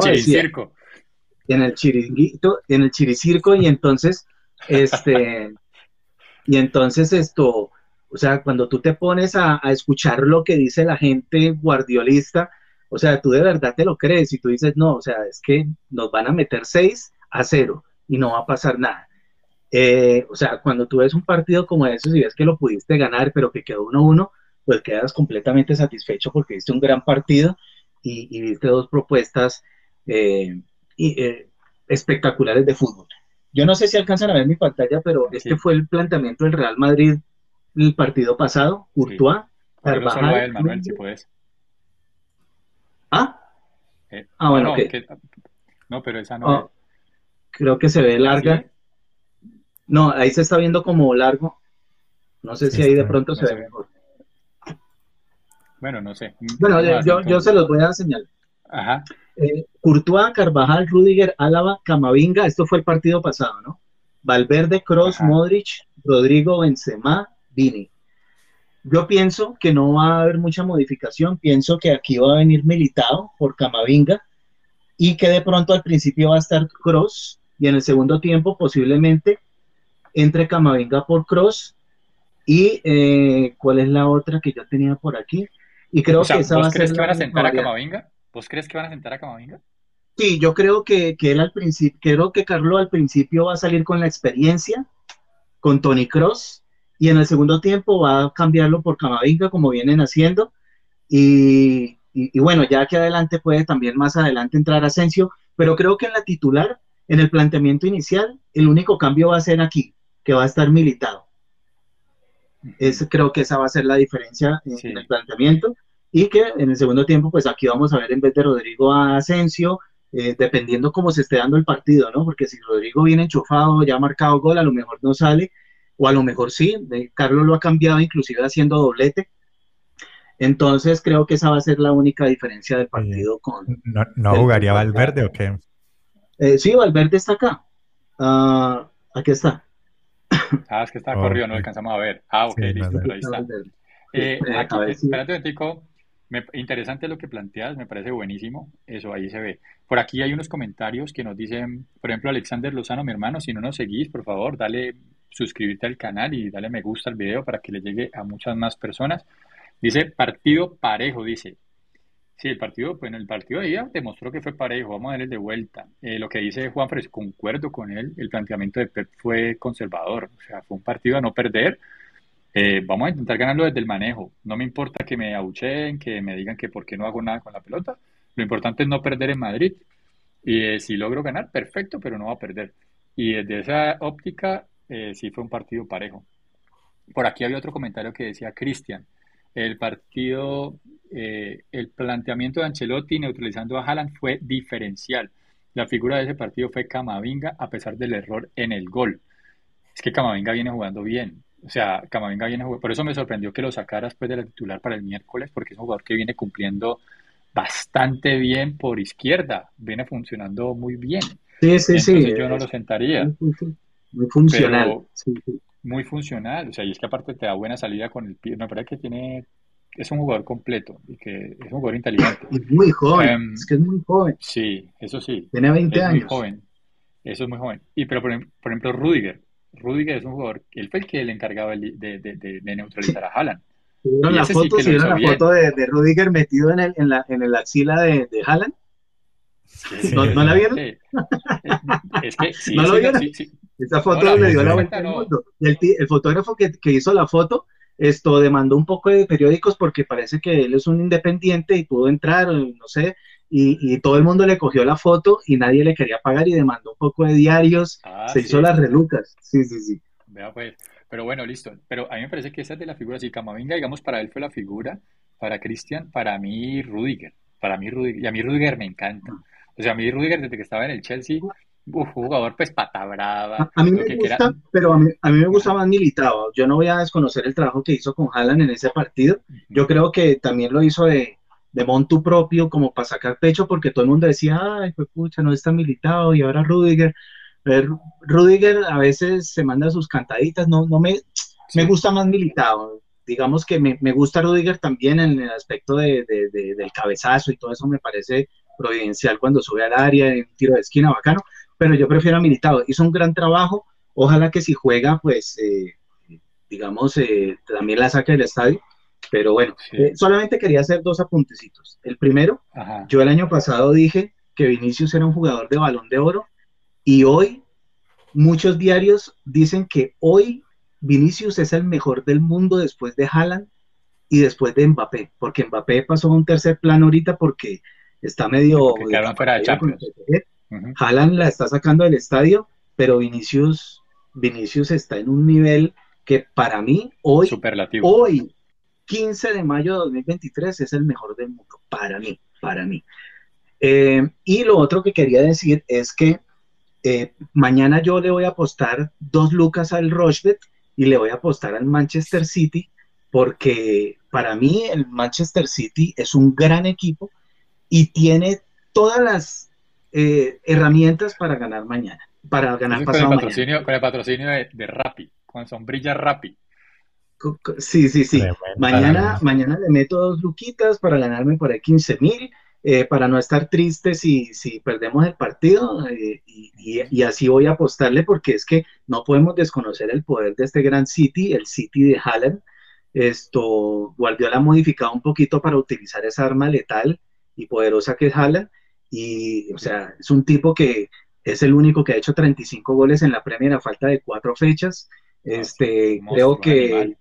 en el chiringuito, en el chiricirco, y entonces, este, y entonces esto, o sea, cuando tú te pones a, a escuchar lo que dice la gente guardiolista, o sea, tú de verdad te lo crees y tú dices, no, o sea, es que nos van a meter 6 a 0 y no va a pasar nada. Eh, o sea, cuando tú ves un partido como ese y ves que lo pudiste ganar, pero que quedó 1-1, pues quedas completamente satisfecho porque viste un gran partido y, viste dos propuestas eh, eh, espectaculares de fútbol. Yo no sé si alcanzan a ver mi pantalla, pero este fue el planteamiento del Real Madrid el partido pasado, Courtois,
Carvajal. Manuel, si puedes.
¿Ah? ah, bueno,
no, no, pero esa no. Oh,
creo que se ve larga. No, ahí se está viendo como largo. No sé si ahí de pronto se ve mejor.
Bueno, no sé.
Bueno, yo, se los voy a señalar.
Ajá.
Eh, Courtois, Carvajal, Rudiger, Álava, Camavinga, esto fue el partido pasado, ¿no? Valverde, Cross, Modric, Rodrigo, Benzema, Vini. Yo pienso que no va a haber mucha modificación, pienso que aquí va a venir militado por Camavinga y que de pronto al principio va a estar Cross y en el segundo tiempo posiblemente entre Camavinga por Cross y eh, cuál es la otra que yo tenía por aquí. Y creo que esa va a
crees que van a sentar a Camavinga? ¿Vos crees que van a sentar a Camavinga?
Sí, yo creo que, él al principio, creo que Carlos al principio va a salir con la experiencia, con Tony Cross, y en el segundo tiempo va a cambiarlo por Camavinga como vienen haciendo y, y, bueno, ya aquí adelante puede también más adelante entrar Asensio, pero creo que en la titular, en el planteamiento inicial, el único cambio va a ser aquí, que va a estar militado. Es, creo que esa va a ser la diferencia en, el planteamiento y que en el segundo tiempo, pues aquí vamos a ver en vez de Rodrigo a Asensio, eh, dependiendo cómo se esté dando el partido, ¿no? Porque si Rodrigo viene enchufado, ya ha marcado gol, a lo mejor no sale, o a lo mejor sí, Carlos lo ha cambiado inclusive haciendo doblete. Entonces creo que esa va a ser la única diferencia del partido con...
¿No, jugaría Valverde o qué?
Eh, sí, Valverde está acá. Uh, aquí está.
Ah, es que está corrido, no alcanzamos a ver. Ah, ok, listo, ahí está. Eh, aquí, espérate un interesante lo que planteas, me parece buenísimo. Eso ahí se ve. Por aquí hay unos comentarios que nos dicen, por ejemplo, Alexander Lozano, mi hermano, si no nos seguís, por favor, dale suscribirte al canal y dale me gusta al video para que le llegue a muchas más personas. Dice partido parejo, dice. Sí, el partido, pues el partido de ida demostró que fue parejo, vamos a darle de vuelta. Eh, lo que dice Juan Fres, concuerdo con él, el planteamiento de Pep fue conservador, o sea, fue un partido a no perder. Eh, vamos a intentar ganarlo desde el manejo. No me importa que me abucheen, que me digan que por qué no hago nada con la pelota. Lo importante es no perder en Madrid. Y eh, si logro ganar, perfecto, pero no va a perder. Y desde esa óptica, sí fue un partido parejo. Por aquí había otro comentario que decía Cristian el partido, eh, el planteamiento de Ancelotti neutralizando a Haaland fue diferencial. La figura de ese partido fue Camavinga a pesar del error en el gol. Es que Camavinga viene jugando bien. O sea, Camavinga viene jugando. Por eso me sorprendió que lo sacara después de la titular para el miércoles, porque es un jugador que viene cumpliendo bastante bien por izquierda. Viene funcionando muy bien.
Sí, sí, sí.
Yo no lo sentaría.
Muy funcional
muy funcional, o sea, y es que aparte te da buena salida con el pie, me parece que tiene, es un jugador completo y que es un jugador inteligente.
Y muy joven, em, es que es muy joven.
Sí, eso sí.
Tiene 20 años.
Muy joven, eso es muy joven. Y pero por, em, ejemplo, Rudiger, Rudiger es un jugador, él fue el que le encargaba de, de, de, neutralizar a Haaland.
¿Vieron la foto, la foto de, de, Rudiger metido en el, en la, en el axila de, de Haaland? ¿No, ¿No, la vieron?
Es que sí,
¿No lo vieron? Esa foto le dio la vuelta al mundo. Y el, el fotógrafo que, que, hizo la foto esto demandó un poco de periódicos porque parece que él es un independiente y pudo entrar, no sé, y, y, todo el mundo le cogió la foto y nadie le quería pagar y demandó un poco de diarios, ah, se hizo las relucas. Sí, sí, sí.
Vea pues, pero bueno, listo. Pero a mí me parece que esa es de la figura, si Camavinga, digamos, para él fue la figura, para Cristian, para mí Rudiger, para mí Rudiger, y a mí Rudiger me encanta. O sea, a mí Rudiger desde que estaba en el Chelsea Uf, jugador pues pata brava.
A, mí me gusta, pero a mí, a mí, me gusta más militado. Yo no voy a desconocer el trabajo que hizo con Haaland en ese partido. Yo creo que también lo hizo de, de montu propio, como para sacar pecho, porque todo el mundo decía, ay, pues pucha, no está militado, y ahora Rudiger. Rudiger a veces se manda sus cantaditas, no, no me, me gusta más militado. Digamos que me, me, gusta Rudiger también en el aspecto de, de, del cabezazo y todo eso me parece providencial cuando sube al área en un tiro de esquina bacano, pero yo prefiero a Militado. Hizo un gran trabajo, ojalá que si juega, pues, eh, digamos, eh, también la saque del estadio. Pero bueno, eh, solamente quería hacer dos apuntecitos. El primero, yo el año pasado dije que Vinicius era un jugador de balón de oro y hoy muchos diarios dicen que hoy Vinicius es el mejor del mundo después de Haaland y después de Mbappé, porque Mbappé pasó a un tercer plano ahorita porque está medio... Haaland la está sacando del estadio, pero Vinicius, Vinicius está en un nivel que para mí hoy, hoy, 15 de mayo de 2023, es el mejor del mundo, para mí, para mí. Eh, y lo otro que quería decir es que eh, mañana yo le voy a apostar dos lucas al Rochbet y le voy a apostar al Manchester City, porque para mí el Manchester City es un gran equipo y tiene todas las eh, herramientas para ganar mañana, para ganar pasado
con el patrocinio, Con el patrocinio de, de Rappi, con sombrilla Rappi.
Sí, sí, sí. Mañana, mañana le meto dos luquitas para ganarme por ahí 15 mil, eh, para no estar triste si, si perdemos el partido, eh, y, y, así voy a apostarle porque es que no podemos desconocer el poder de este gran City, el City de Haaland. Esto, Guardiola ha modificado un poquito para utilizar esa arma letal y poderosa que es Haaland, y, o sea, es un tipo que es el único que ha hecho 35 goles en la Premier a falta de cuatro fechas. Este, creo que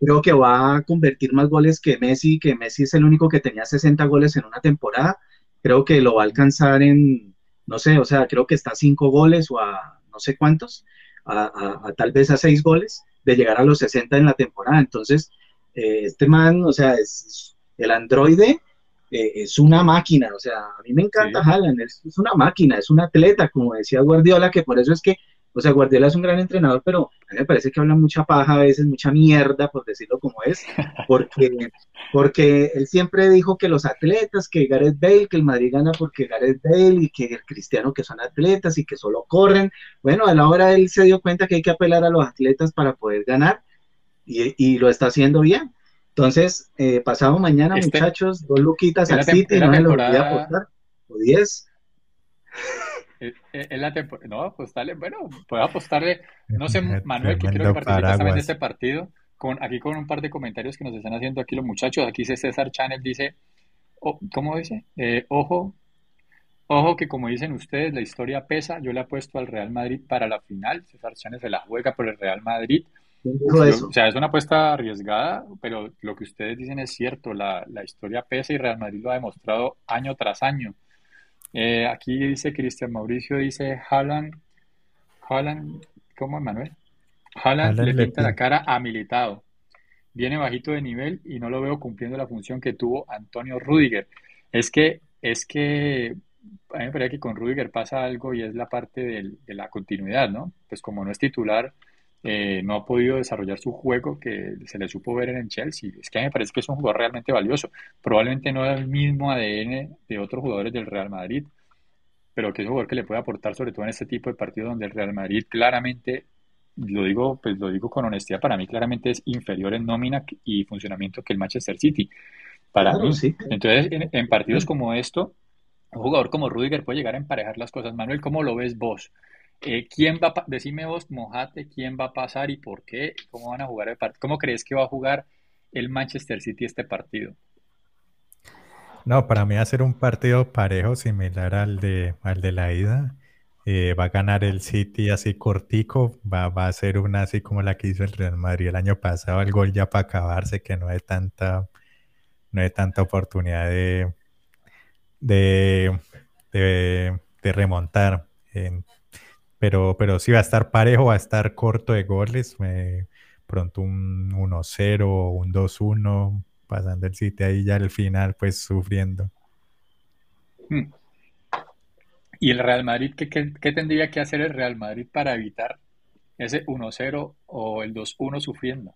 creo que va a convertir más goles que Messi, que Messi es el único que tenía 60 goles en una temporada. Creo que lo va a alcanzar en, no sé, o sea, creo que está a 5 goles o a no sé cuántos, a, tal vez a 6 goles de llegar a los 60 en la temporada. Entonces, eh, este man, o sea, es, el androide eh, es una máquina, o sea, a mí me encanta Haaland, es, una máquina, es un atleta, como decía Guardiola, que por eso es que, o sea, Guardiola es un gran entrenador, pero a mí me parece que habla mucha paja a veces, mucha mierda, por decirlo como es, porque, porque él siempre dijo que los atletas, que Gareth Bale, que el Madrid gana porque Gareth Bale y que el Cristiano que son atletas y que solo corren. Bueno, a la hora él se dio cuenta que hay que apelar a los atletas para poder ganar y, y lo está haciendo bien. Entonces, eh, pasado mañana, este, muchachos, dos luquitas al City, no me lo voy a apostar, o diez.
En la temporada, no, pues dale, bueno, puedo apostarle, no sé, Manuel, que quiero que participe también de este partido, con, aquí con un par de comentarios que nos están haciendo aquí los muchachos, aquí dice César Channel, dice, oh, ¿cómo dice? Eh, ojo, ojo que como dicen ustedes, la historia pesa, yo le apuesto al Real Madrid para la final, César Channel se la juega por el Real Madrid, o sea, es una apuesta arriesgada, pero lo que ustedes dicen es cierto, la, la historia pesa y Real Madrid lo ha demostrado año tras año. Eh, aquí dice Cristian Mauricio, dice Haaland, Haaland, ¿cómo Manuel? Haaland, le pinta la cara a Militado. Viene bajito de nivel y no lo veo cumpliendo la función que tuvo Antonio Rudiger. Es que, es que a mí me parece que con Rudiger pasa algo y es la parte de la continuidad, ¿no? Pues como no es titular, eh, no ha podido desarrollar su juego que se le supo ver en el Chelsea. Es que a mí me parece que es un jugador realmente valioso. Probablemente no es el mismo ADN de otros jugadores del Real Madrid, pero que es un jugador que le puede aportar sobre todo en este tipo de partidos donde el Real Madrid claramente, lo digo, pues lo digo con honestidad, para mí claramente es inferior en nómina y funcionamiento que el Manchester City. Para mí. Entonces, en, partidos como esto, un jugador como Rudiger puede llegar a emparejar las cosas. Manuel, ¿cómo lo ves vos? ¿Quién va a, decime vos, mojate, quién va a pasar y por qué? ¿Cómo van a jugar el partido? ¿Cómo crees que va a jugar el Manchester City este partido?
No, para mí va a ser un partido parejo, similar al de, al de la ida. Eh, va a ganar el City así cortico, va, va, a ser una así como la que hizo el Real Madrid el año pasado, el gol ya para acabarse, que no hay tanta, no hay tanta oportunidad de, de, de, remontar. En, pero, pero sí va a estar parejo, va a estar corto de goles. pronto un 1-0 o un 2-1, pasando el sitio ahí ya al final, pues sufriendo.
Hmm. ¿Y el Real Madrid qué, qué, tendría que hacer el Real Madrid para evitar ese 1-0 o el 2-1 sufriendo?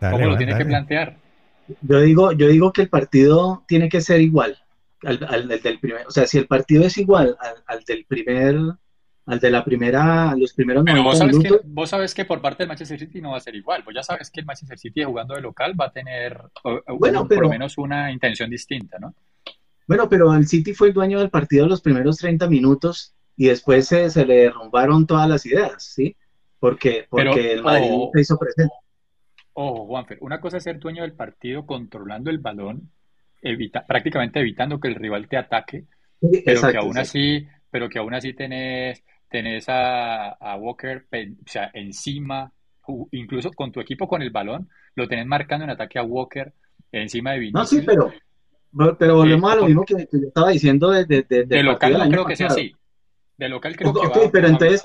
¿Cómo lo tiene que plantear?
Yo digo, yo digo que el partido tiene que ser igual al, del primer, o sea, si el partido es igual al, del primer, al de la primera, los primeros
Pero vos sabes, que, vos sabes que por parte del Manchester City no va a ser igual, vos ya sabes que el Manchester City jugando de local va a tener bueno, por lo menos una intención distinta, ¿no?
Bueno, pero el City fue el dueño del partido los primeros 30 minutos y después se, se le derrumbaron todas las ideas, ¿sí? Porque, porque el Madrid se hizo presente.
Ojo, Juanfer, una cosa es ser dueño del partido controlando el balón prácticamente evitando que el rival te ataque, pero que aún así, pero que aún así tenés, tenés a, Walker o sea, encima, incluso con tu equipo con el balón, lo tenés marcando en ataque a Walker encima de Vinicius.
No, sí, pero, pero volvemos a lo mismo que, yo estaba diciendo de, de,
local no creo que sea así. De local creo que va,
pero entonces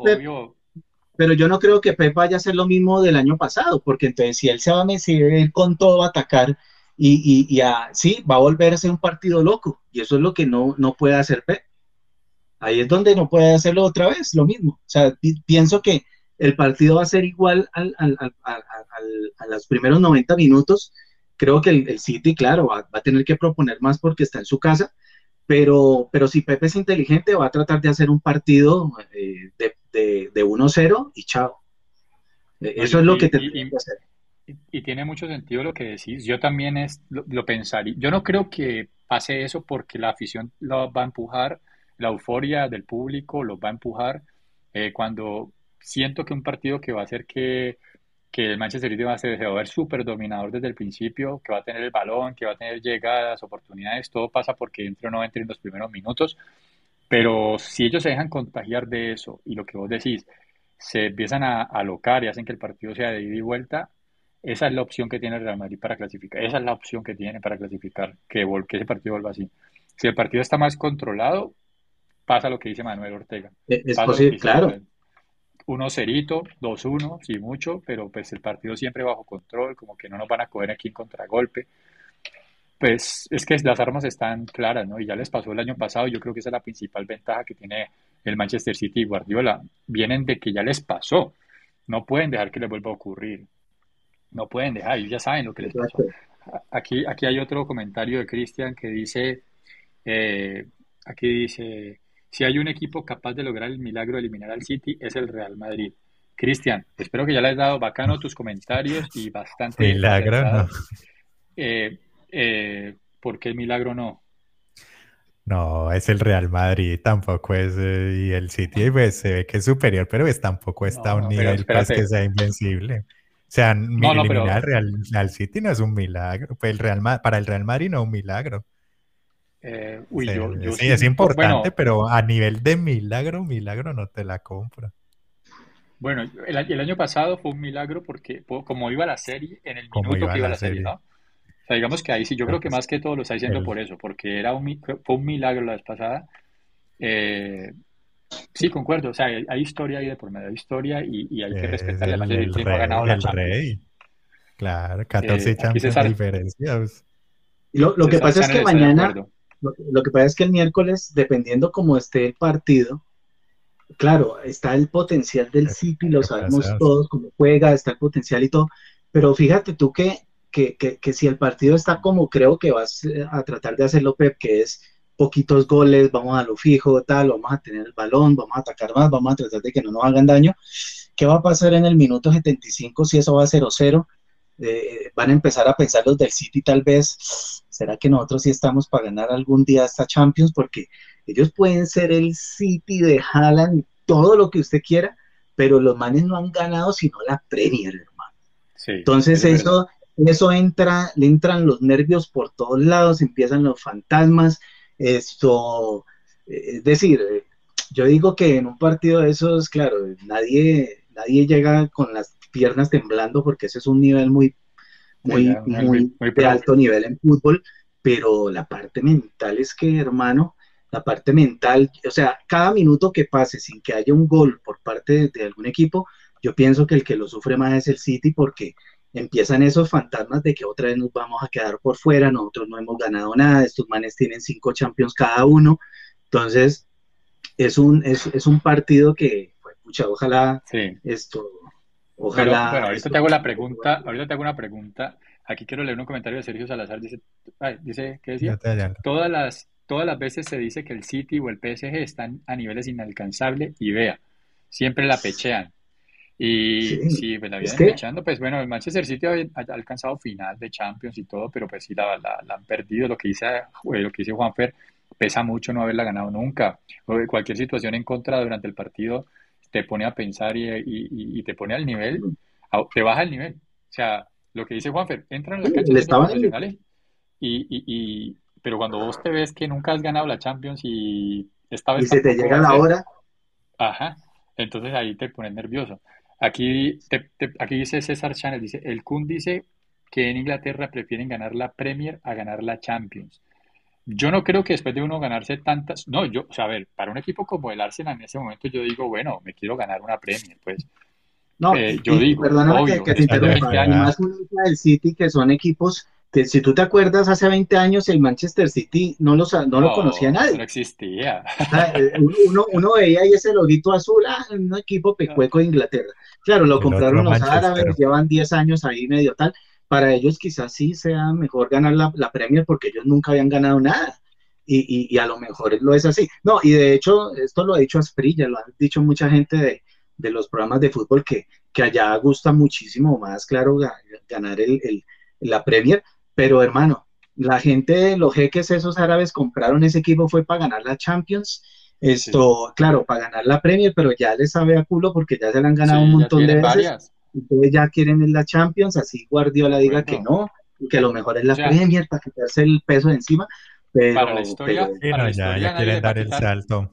pero yo no creo que Pep vaya a hacer lo mismo del año pasado, porque entonces si él se va a meter con todo a atacar, y, y, sí, va a volver a ser un partido loco, y eso es lo que no, no puede hacer Pep. Ahí es donde no puede hacerlo otra vez, lo mismo. O sea, pienso que el partido va a ser igual al, al, a los primeros 90 minutos. Creo que el, City, claro, va, a tener que proponer más porque está en su casa, pero, pero si Pepe es inteligente, va a tratar de hacer un partido eh, de, de, de 1-0 y chao. Eso es lo que tendría que hacer.
Y, tiene mucho sentido lo que decís. Yo también es, lo, pensaría. Yo no creo que pase eso porque la afición lo va a empujar, la euforia del público lo va a empujar. Eh, cuando siento que un partido que va a hacer que, que el Manchester City va a ser, va a súper dominador desde el principio, que va a tener el balón, que va a tener llegadas, oportunidades, todo pasa porque entre o no entre en los primeros minutos. Pero si ellos se dejan contagiar de eso y lo que vos decís, se empiezan a alocar y hacen que el partido sea de ida y vuelta, esa es la opción que tiene el Real Madrid para clasificar. Esa es la opción que tiene para clasificar, que, que ese partido vuelva así. Si el partido está más controlado, pasa lo que dice Manuel Ortega.
E-, es posible, claro.
Uno cerito, dos uno, sí mucho, pero pues el partido siempre bajo control, como que no nos van a coger aquí en contragolpe. Pues es que las armas están claras, ¿no? Y ya les pasó el año pasado, yo creo que esa es la principal ventaja que tiene el Manchester City y Guardiola. Vienen de que ya les pasó, no pueden dejar que les vuelva a ocurrir. No pueden dejar, ellos ya saben lo que les pasó. Aquí, aquí hay otro comentario de Cristian que dice, eh, aquí dice, si hay un equipo capaz de lograr el milagro de eliminar al City, es el Real Madrid. Cristian, espero que ya le has dado bacano tus comentarios y bastante...
Milagro no.
Eh, eh, ¿Por qué el milagro no?
No, es el Real Madrid, tampoco es, eh, y el City pues, se ve que es superior, pero es, tampoco está a un nivel pues, que sea invencible. O sea, eliminar al City no es un milagro, pues el Real, para el Real Madrid no es un milagro.
Eh,
sí, es importante, pero a nivel de milagro, milagro no te la compro.
Bueno, el, año pasado fue un milagro porque como iba la serie, en el minuto que iba la, serie, ¿no? O sea, digamos que ahí sí, yo creo que más que todo lo está diciendo por eso, porque era un, fue un milagro la vez pasada. Eh, sí, concuerdo, o sea, hay, historia ahí de por medio, de historia y, hay que respetar el, el, el, ha ganado la Rey.
Claro, 14 eh, de diferencias.
Lo, lo que pasa es que mañana, lo, que pasa es que el miércoles, dependiendo cómo esté el partido, claro, está el potencial del City, lo sabemos todos, cómo juega, está el potencial y todo, pero fíjate tú que, que, que, si el partido está como creo que vas a tratar de hacerlo, Pep, que es poquitos goles, vamos a lo fijo, tal, vamos a tener el balón, vamos a atacar más, vamos a tratar de que no nos hagan daño. ¿Qué va a pasar en el minuto 75 si eso va a 0-0? Eh, van a empezar a pensar los del City tal vez, ¿será que nosotros sí estamos para ganar algún día esta Champions? Porque ellos pueden ser el City de Haaland, todo lo que usted quiera, pero los manes no han ganado sino la Premier, hermano. Entonces eso, eso entra, le entran los nervios por todos lados, empiezan los fantasmas, esto, eh, es decir, eh, yo digo que en un partido de esos, claro, nadie, nadie llega con las piernas temblando porque ese es un nivel muy muy, muy, de alto nivel en fútbol, pero la parte mental es que, hermano, la parte mental, o sea, cada minuto que pase sin que haya un gol por parte de, algún equipo, yo pienso que el que lo sufre más es el City porque empiezan esos fantasmas de que otra vez nos vamos a quedar por fuera, nosotros no hemos ganado nada, estos manes tienen cinco champions cada uno, entonces es un, es, es un partido que, pues, ojalá esto
Ojalá. bueno, ahorita te hago la pregunta, ahorita te hago una pregunta. Aquí quiero leer un comentario de Sergio Salazar. Dice, dice ¿qué decía? Todas las, todas las veces se dice que el City o el PSG están a niveles inalcanzables y vea, siempre la pechean. Y sí, pues la vienen pechando, pues bueno, el Manchester City ha, alcanzado final de Champions y todo, pero pues sí la, la, han perdido. Lo que dice, lo que dice Juanfer, pesa mucho no haberla ganado nunca. cualquier situación en contra durante el partido te pone a pensar y, te pone al nivel, te baja el nivel. O sea, lo que dice Juanfer, entra en la cancha de profesionales y, y, pero cuando vos te ves que nunca has ganado la Champions y esta vez...
Y se te llega la hora.
Ajá, entonces ahí te pones nervioso. Aquí, aquí dice César Chanel, dice, el Kun dice que en Inglaterra prefieren ganar la Premier a ganar la Champions. Yo no creo que después de uno ganarse tantas, no, yo, o sea, a ver, para un equipo como el Arsenal en ese momento yo digo, bueno, me quiero ganar una Premier, pues.
No, eh, yo digo, perdóname obvio, que, te interrumpa, más del City que son equipos si tú te acuerdas hace 20 años el Manchester City no, los, no, lo conocía nadie.
No existía.
Eh, uno, uno veía ahí ese loguito azul, ah, un equipo pecueco de Inglaterra. Claro, lo compraron los árabes, llevan 10 años ahí medio tal, para ellos quizás sí sea mejor ganar la, la Premier porque ellos nunca habían ganado nada. Y, y, a lo mejor lo es así. No, y de hecho, esto lo ha dicho Asprilla, lo han dicho mucha gente de, de los programas de fútbol que, que, allá gusta muchísimo más, claro, ganar el, el, la Premier. Pero hermano, la gente, los jeques esos árabes compraron ese equipo fue para ganar la Champions. Esto, claro, para ganar la Premier, pero ya les sabe a culo porque ya se la han ganado un montón de veces ustedes ya quieren en la Champions, así Guardiola diga que no, que lo mejor es la Premier para quitarse el peso de encima. Pero,
para la historia,
ya, quieren dar el salto.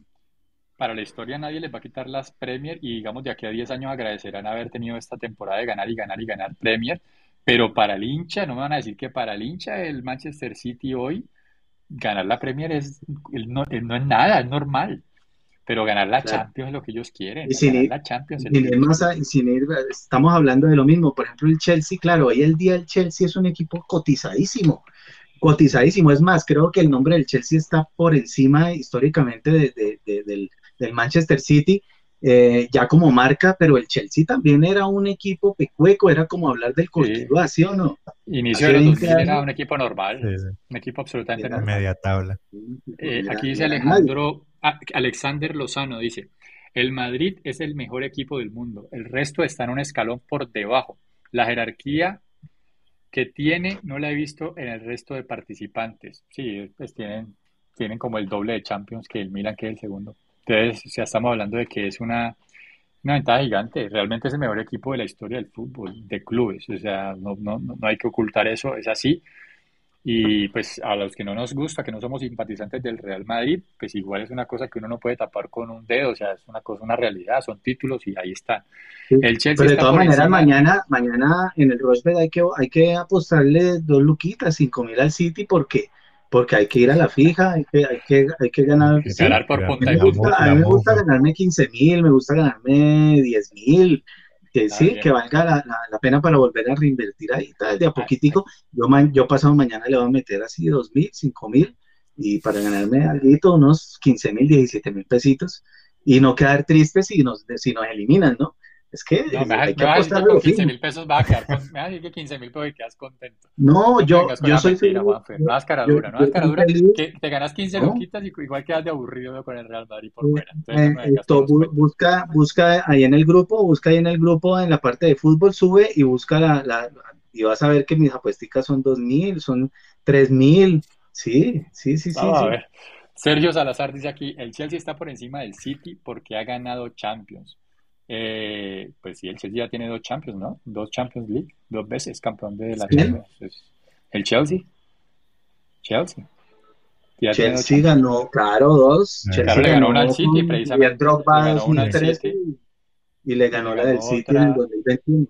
para la historia nadie les va a quitar las Premier y digamos de aquí a 10 años agradecerán haber tenido esta temporada de ganar y ganar y ganar Premier, pero para el hincha, no me van a decir que para el hincha el Manchester City hoy ganar la Premier es, no, es nada, es normal. Pero ganar la Champions es lo que ellos quieren.
Y sin ir,
la Champions
sin ir, estamos hablando de lo mismo. Por ejemplo, el Chelsea, claro, hoy el día el Chelsea es un equipo cotizadísimo. Cotizadísimo. Es más, creo que el nombre del Chelsea está por encima históricamente de, del, del Manchester City. Eh, ya como marca, pero el Chelsea también era un equipo pecueco, era como hablar del Cortuluá, ¿sí o no?
Inicio de los era un equipo normal, un equipo absolutamente normal.
Media tabla.
Eh, aquí dice Alejandro, ah, Alexander Lozano, dice, el Madrid es el mejor equipo del mundo, el resto está en un escalón por debajo. La jerarquía que tiene no la he visto en el resto de participantes. Sí, pues tienen, tienen como el doble de Champions que el Milan, que es el segundo. Entonces, ya estamos hablando de que es una, una ventaja gigante. Realmente es el mejor equipo de la historia del fútbol, de clubes. O sea, no, no, no hay que ocultar eso, es así. Y pues a los que no nos gusta, que no somos simpatizantes del Real Madrid, pues igual es una cosa que uno no puede tapar con un dedo, o sea, es una cosa, una realidad, son títulos y ahí están.
El Chelsea Pero de todas maneras, mañana, mañana en el Rosberg hay que, hay que apostarle dos luquitas, cinco mil al City, porque porque hay que ir a la fija, hay que, hay que, hay que ganar.
ganar por punta
me gusta, a mí me gusta ganarme 15 mil, me gusta ganarme 10 mil, que sí, que valga la, la, pena para volver a reinvertir ahí, tal, de a poquitico. Yo, yo pasado mañana le voy a meter así 2 mil, 5 mil, y para ganarme algo, unos 15 mil, 17 mil pesitos, y no quedar triste si nos, si nos eliminan, ¿no? Es que
no, me apostar con 15 mil pesos va a quedar con, me vas a decir que 15 mil pesos y quedas contento.
No, yo, yo soy
mentira, feliz. No cara dura, no cara dura. Que te ganas 15 ¿No? loquitas y igual quedas de aburrido con el Real Madrid por fuera.
Entonces, eh, esto, busca, busca ahí en el grupo, busca ahí en el grupo, en la parte de fútbol, sube y busca la, la y vas a ver que mis apuestas son 2 mil, son 3 mil. Sí, sí, sí, sí. Sí.
a ver. Sergio Salazar dice aquí, el Chelsea está por encima del City porque ha ganado Champions. Eh, pues sí, el Chelsea ya tiene dos Champions, ¿no? Dos Champions League, dos veces campeón de la Champions. El Chelsea. Chelsea.
Ya Chelsea ganó, claro, dos.
Chelsea claro, le ganó una al City, precisamente.
Le ganó una al City. Y le ganó, la del City en el 2021.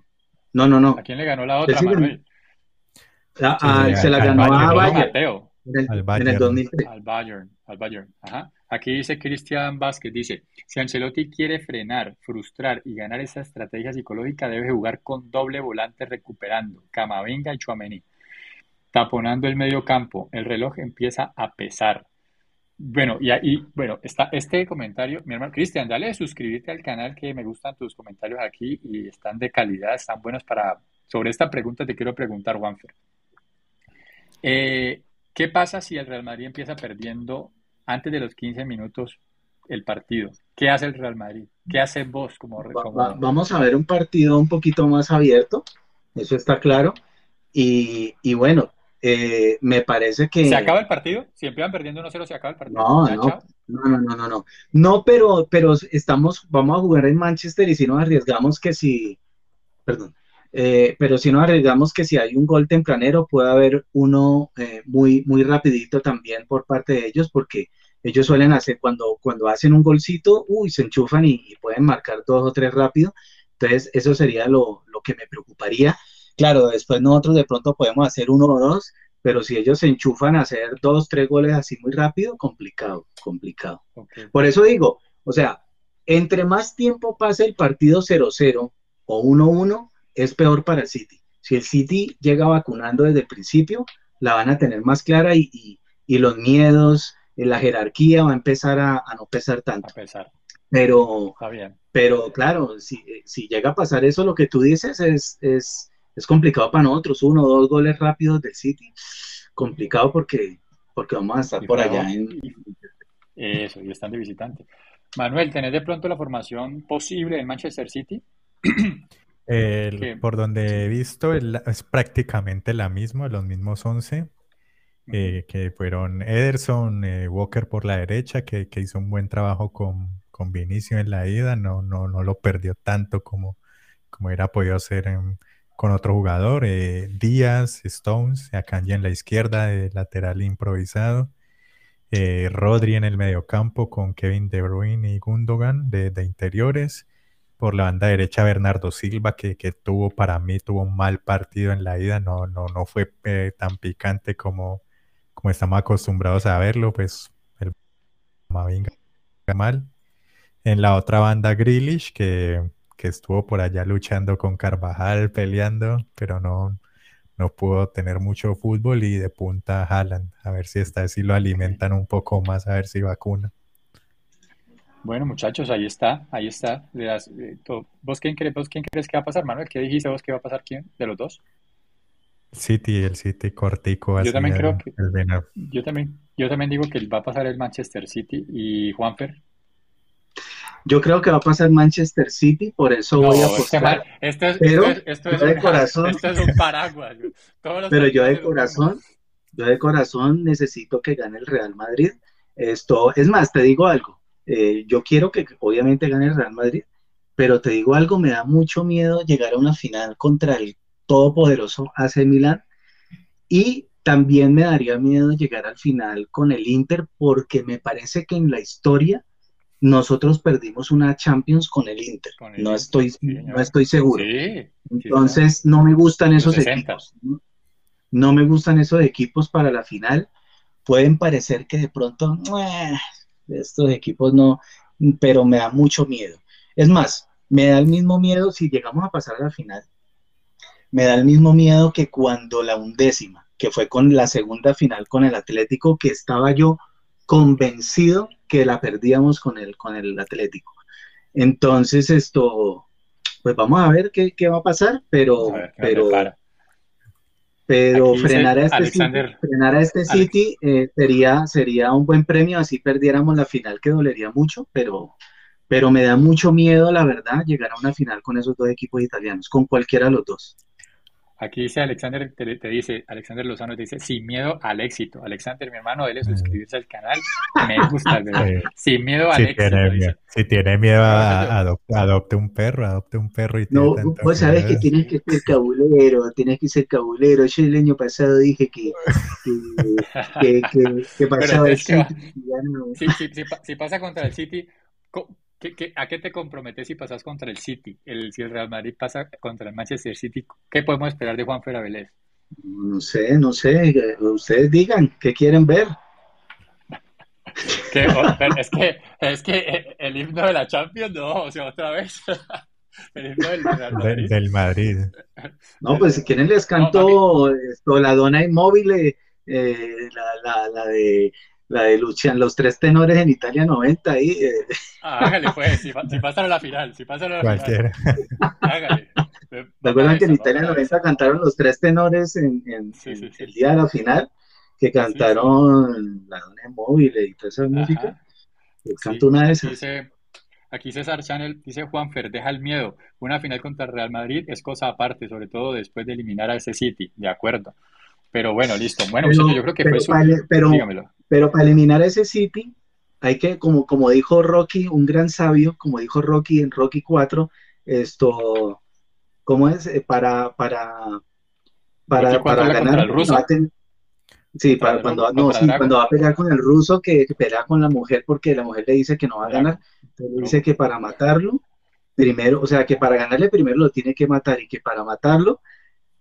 No, no, no.
¿A quién le ganó la otra, Manuel?
La, a, se la ganó a Bayern.
En el, al Bayern. En el 2003. Al Bayern, al Bayern. Ajá. Aquí dice Cristian Vázquez, dice, si Ancelotti quiere frenar, frustrar y ganar esa estrategia psicológica, debe jugar con doble volante recuperando, Camavinga y Chuamení. Taponando el medio campo, el reloj empieza a pesar. Bueno, y ahí, bueno, está este comentario, mi hermano Cristian, dale suscribirte al canal que me gustan tus comentarios aquí y están de calidad, están buenos para, sobre esta pregunta te quiero preguntar, Juanfer. Eh, ¿Qué pasa si el Real Madrid empieza perdiendo antes de los 15 minutos el partido. ¿Qué hace el Real Madrid? ¿Qué hace vos como,
Vamos a ver un partido un poquito más abierto, eso está claro. Y, bueno, eh, me parece que...
¿Se acaba el partido? Si empiezan perdiendo 1-0, ¿se acaba el partido?
No, no, no, no, no, no. No, pero, pero estamos, vamos a jugar en Manchester y si nos arriesgamos que si... Perdón. Eh, pero si nos arriesgamos que si hay un gol tempranero puede haber uno eh, muy, muy rapidito también por parte de ellos porque ellos suelen hacer cuando, cuando hacen un golcito, uy, se enchufan y, pueden marcar dos o tres rápido. Entonces, eso sería lo, lo, que me preocuparía. Claro, después nosotros de pronto podemos hacer uno o dos, pero si ellos se enchufan a hacer dos, tres goles así muy rápido, complicado, complicado. Por eso digo, o sea, entre más tiempo pase el partido 0-0 o 1-1, es peor para el City. Si el City llega vacunando desde el principio, la van a tener más clara y, y, y los miedos, la jerarquía va a empezar a, no pesar tanto. Pero, pero claro, si, si, llega a pasar eso, lo que tú dices es, es, es complicado para nosotros. Uno o dos goles rápidos del City, complicado porque, porque vamos a estar por allá. En...
Eso, y están de visitante. Manuel, ¿tenés de pronto la formación posible en Manchester City?
por donde he visto, es prácticamente la misma, los mismos 11. Eh, que fueron Ederson, eh, Walker por la derecha, que, hizo un buen trabajo con, con Vinicio en la ida, no, no, no lo perdió tanto como, como era podido hacer con otro jugador. Eh, Díaz, Stones, Akanji en la izquierda, de lateral improvisado. Rodri en el mediocampo con Kevin De Bruyne y Gundogan de, interiores. Por la banda derecha Bernardo Silva, que, tuvo para mí, tuvo un mal partido en la ida, no, no, no fue eh, tan picante como, como estamos acostumbrados a verlo, pues el Mavinga mal. En la otra banda Grealish, que, que estuvo por allá luchando con Carvajal, peleando, pero no, no pudo tener mucho fútbol y de punta Haaland, a ver si esta vez sí lo alimentan un poco más, a ver si vacuna.
Bueno, muchachos, ahí está, ahí está. ¿Vos, quién crees, ¿Vos quién crees que va a pasar, Manuel? ¿Qué dijiste vos que va a pasar quién de los dos?
City, el City cortico.
Yo también creo que. yo también, yo también digo que va a pasar el Manchester City y Juanfer.
Yo creo que va a pasar Manchester City, por eso voy a apostar.
Esto es, pero esto es, de corazón, esto es un paraguas.
pero yo de corazón, yo de corazón necesito que gane el Real Madrid. Esto, es más, te digo algo. Eh, yo quiero que obviamente gane el Real Madrid, pero te digo algo, me da mucho miedo llegar a una final contra el todopoderoso AC Milan y también me daría miedo llegar al final con el Inter porque me parece que en la historia nosotros perdimos una Champions con el Inter. no, estoy, no estoy seguro. Entonces, no me gustan esos equipos. ¿no? me gustan esos equipos para la final. Pueden parecer que de pronto, estos equipos no, pero me da mucho miedo. Es más, me da el mismo miedo si llegamos a pasar a la final. Me da el mismo miedo que cuando la undécima, que fue con la segunda final con el Atlético, que estaba yo convencido que la perdíamos con el, con el Atlético. Entonces, esto, pues vamos a ver qué, qué va a pasar, pero, pero, pero frenar a, este City, frenar a este City eh, sería, sería un buen premio, así perdiéramos la final, que dolería mucho, pero, pero me da mucho miedo, la verdad, llegar a una final con esos dos equipos italianos, con cualquiera de los dos.
Aquí dice Alexander, te, dice, Alexander Lozano te dice, sin miedo al éxito. Alexander, mi hermano, dele suscribirse al canal. Me gusta el bebé. Sin miedo al éxito.
si tiene miedo, a, adopte un perro, adopte un perro y
No, vos sabés que tienes que ser cabulero, tienes que ser cabulero. Yo el año pasado dije que, que, que, pasaba el City.
si pasa contra el City, a qué te comprometes si pasas contra el City? El, si el Real Madrid pasa contra el Manchester City, ¿qué podemos esperar de Juan Fera Vélez?
No sé, no sé. Ustedes digan, ¿qué quieren ver?
es, que, es que el himno de la Champions, no, o sea, otra vez. El himno del,
Madrid. Del, Madrid.
No, pues si quieren les canto esto, la dona inmóvil, eh, la, la, la de la de Lucian, los tres tenores en Italia 90 ahí. Eh.
Ah, hágale pues, si, si pasan a la final, si pasan a la Cualquiera. final. Hágale.
¿Te acuerdan que en Italia 90 cantaron los tres tenores en, en, el día de la final? Que cantaron La Dona Móvil y toda esa música. canto una de esas.
Dice, aquí César Chanel dice Juanfer, deja el miedo. Una final contra Real Madrid es cosa aparte, sobre todo después de eliminar a ese City. De acuerdo. Pero bueno, listo. Bueno, yo creo que fue su...
pero, pero para eliminar ese City, hay que, como, como dijo Rocky, un gran sabio, como dijo Rocky en Rocky 4, esto, ¿cómo es? Eh, para, para, para, para ganar. El ruso? sí, para, cuando, no, sí, cuando va a pelear con el ruso, que, pelea con la mujer porque la mujer le dice que no va a ganar, le dice que para matarlo, primero, o sea, que para ganarle primero lo tiene que matar y que para matarlo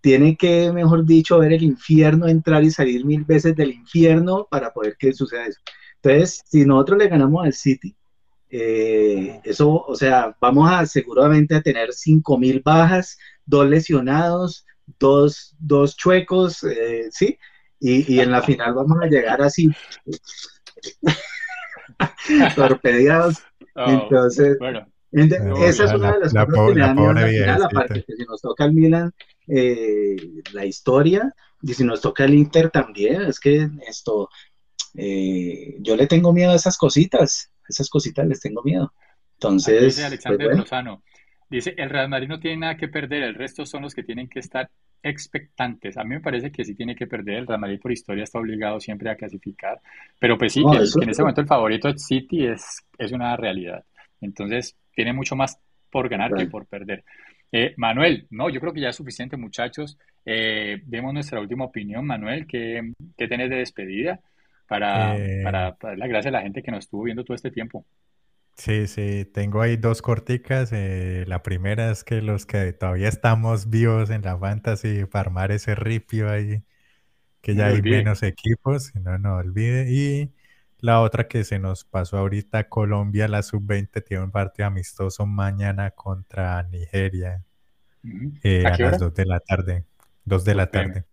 tiene que, mejor dicho, ver el infierno, entrar y salir mil veces del infierno para poder que suceda eso. Entonces, si nosotros le ganamos al City, eh, eso, o sea, vamos a seguramente a tener cinco mil bajas, dos lesionados, dos, dos chuecos, eh, ¿sí? Y, en la final vamos a llegar así, torpedeados. Oh, Entonces, bueno, esa es una de las cosas que me dan miedo aparte que si nos toca el Milan, eh, la historia, y si nos toca el Inter también, es que esto, eh, yo le tengo miedo a esas cositas, esas cositas les tengo miedo. Entonces,
dice Alexander pues dice, el Real Madrid no tiene nada que perder, el resto son los que tienen que estar expectantes. A mí me parece que sí tiene que perder, el Real Madrid por historia está obligado siempre a clasificar, pero pues sí, que, en ese momento el favorito es City es, es una realidad. Entonces, tiene mucho más por ganar que por perder. Eh, Manuel, no, yo creo que ya es suficiente, muchachos. Eh, demos nuestra última opinión, Manuel. ¿Qué, qué tenés de despedida? para, para, para darle las gracias a la gente que nos estuvo viendo todo este tiempo.
Sí, sí, tengo ahí dos corticas. Eh, la primera es que los que todavía estamos vivos en la fantasy para armar ese ripio ahí, que ya hay menos equipos, no, no olvide. Y la otra que se nos pasó ahorita, Colombia, la sub-20, tiene un partido amistoso mañana contra Nigeria eh, ¿A, las 2 de la tarde. 2 de la tarde.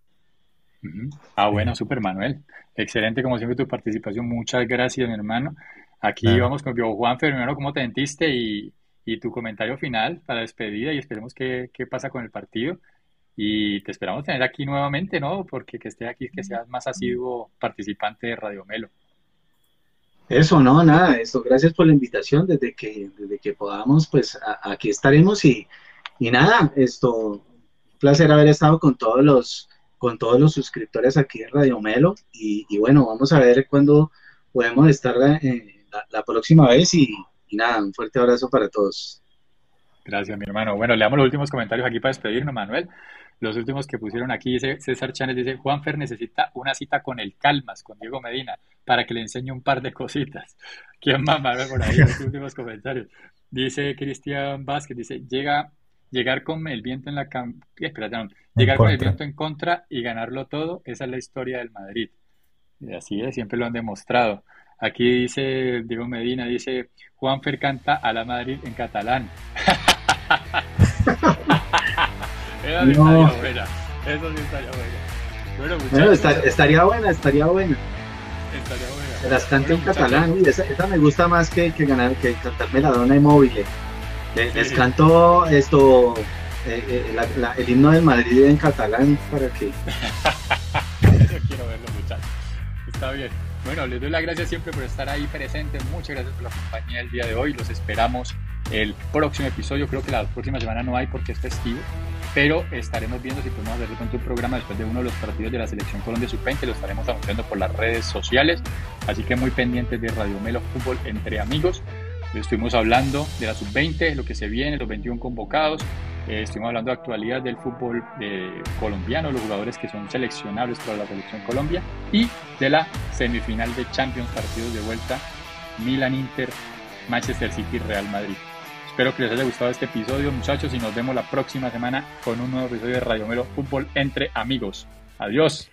Ah, bueno, super Manuel. Excelente, como siempre, tu participación. Muchas gracias, mi hermano. Aquí vamos con Juan Primero, ¿cómo te sentiste? Y, y, tu comentario final para despedida y esperemos qué, qué pasa con el partido. Y te esperamos tener aquí nuevamente, ¿no? Porque que esté aquí, que seas más asiduo participante de Radio Melo.
Eso, no, nada, esto, gracias por la invitación, desde que, desde que podamos, pues aquí estaremos y, y nada, esto, un placer haber estado con todos los, con todos los suscriptores aquí en Radio Melo y, bueno, vamos a ver cuándo podemos estar eh, la, próxima vez y, y nada, un fuerte abrazo para todos.
Gracias, mi hermano. Bueno, leamos los últimos comentarios aquí para despedirnos, Manuel. Los últimos que pusieron aquí, dice César Chávez, dice, Juanfer necesita una cita con el Calmas, con Diego Medina, para que le enseñe un par de cositas. ¿Quién ver por ahí los últimos comentarios? Dice Cristian Vázquez, dice, llega, llegar con el viento en la espera, llegar con el viento en contra y ganarlo todo, esa es la historia del Madrid. Y así es, siempre lo han demostrado. Aquí dice Diego Medina, dice, Juanfer canta a la Madrid en catalán. Eso sí estaría buena. Eso sí estaría buena.
Bueno, estaría buena, estaría buena.
Estaría buena.
Se las canto en catalán. Uy, esa, esa, me gusta más que, que, ganar, que cantarme la dona inmóvil. Les, les canto esto, eh, eh, la, la, el himno del Madrid en catalán para que.
Yo quiero verlo, muchachos. Está bien. Bueno, les doy las gracias siempre por estar ahí presentes. Muchas gracias por la compañía el día de hoy. Los esperamos el próximo episodio. Creo que la próxima semana no hay porque es festivo, pero estaremos viendo si podemos hacer con tu programa después de uno de los partidos de la Selección Colombia Sub-20. Lo estaremos anunciando por las redes sociales. Así que muy pendientes de Radio Melo Fútbol entre amigos. Estuvimos hablando de la Sub-20, lo que se viene, los 21 convocados. Eh, estuvimos hablando de actualidad del fútbol eh, colombiano, los jugadores que son seleccionables para la Selección Colombia y de la semifinal de Champions, partidos de vuelta, Milan-Inter, Manchester City, Real Madrid. Espero que les haya gustado este episodio, muchachos, y nos vemos la próxima semana con un nuevo episodio de Radio Melo Fútbol entre amigos. Adiós.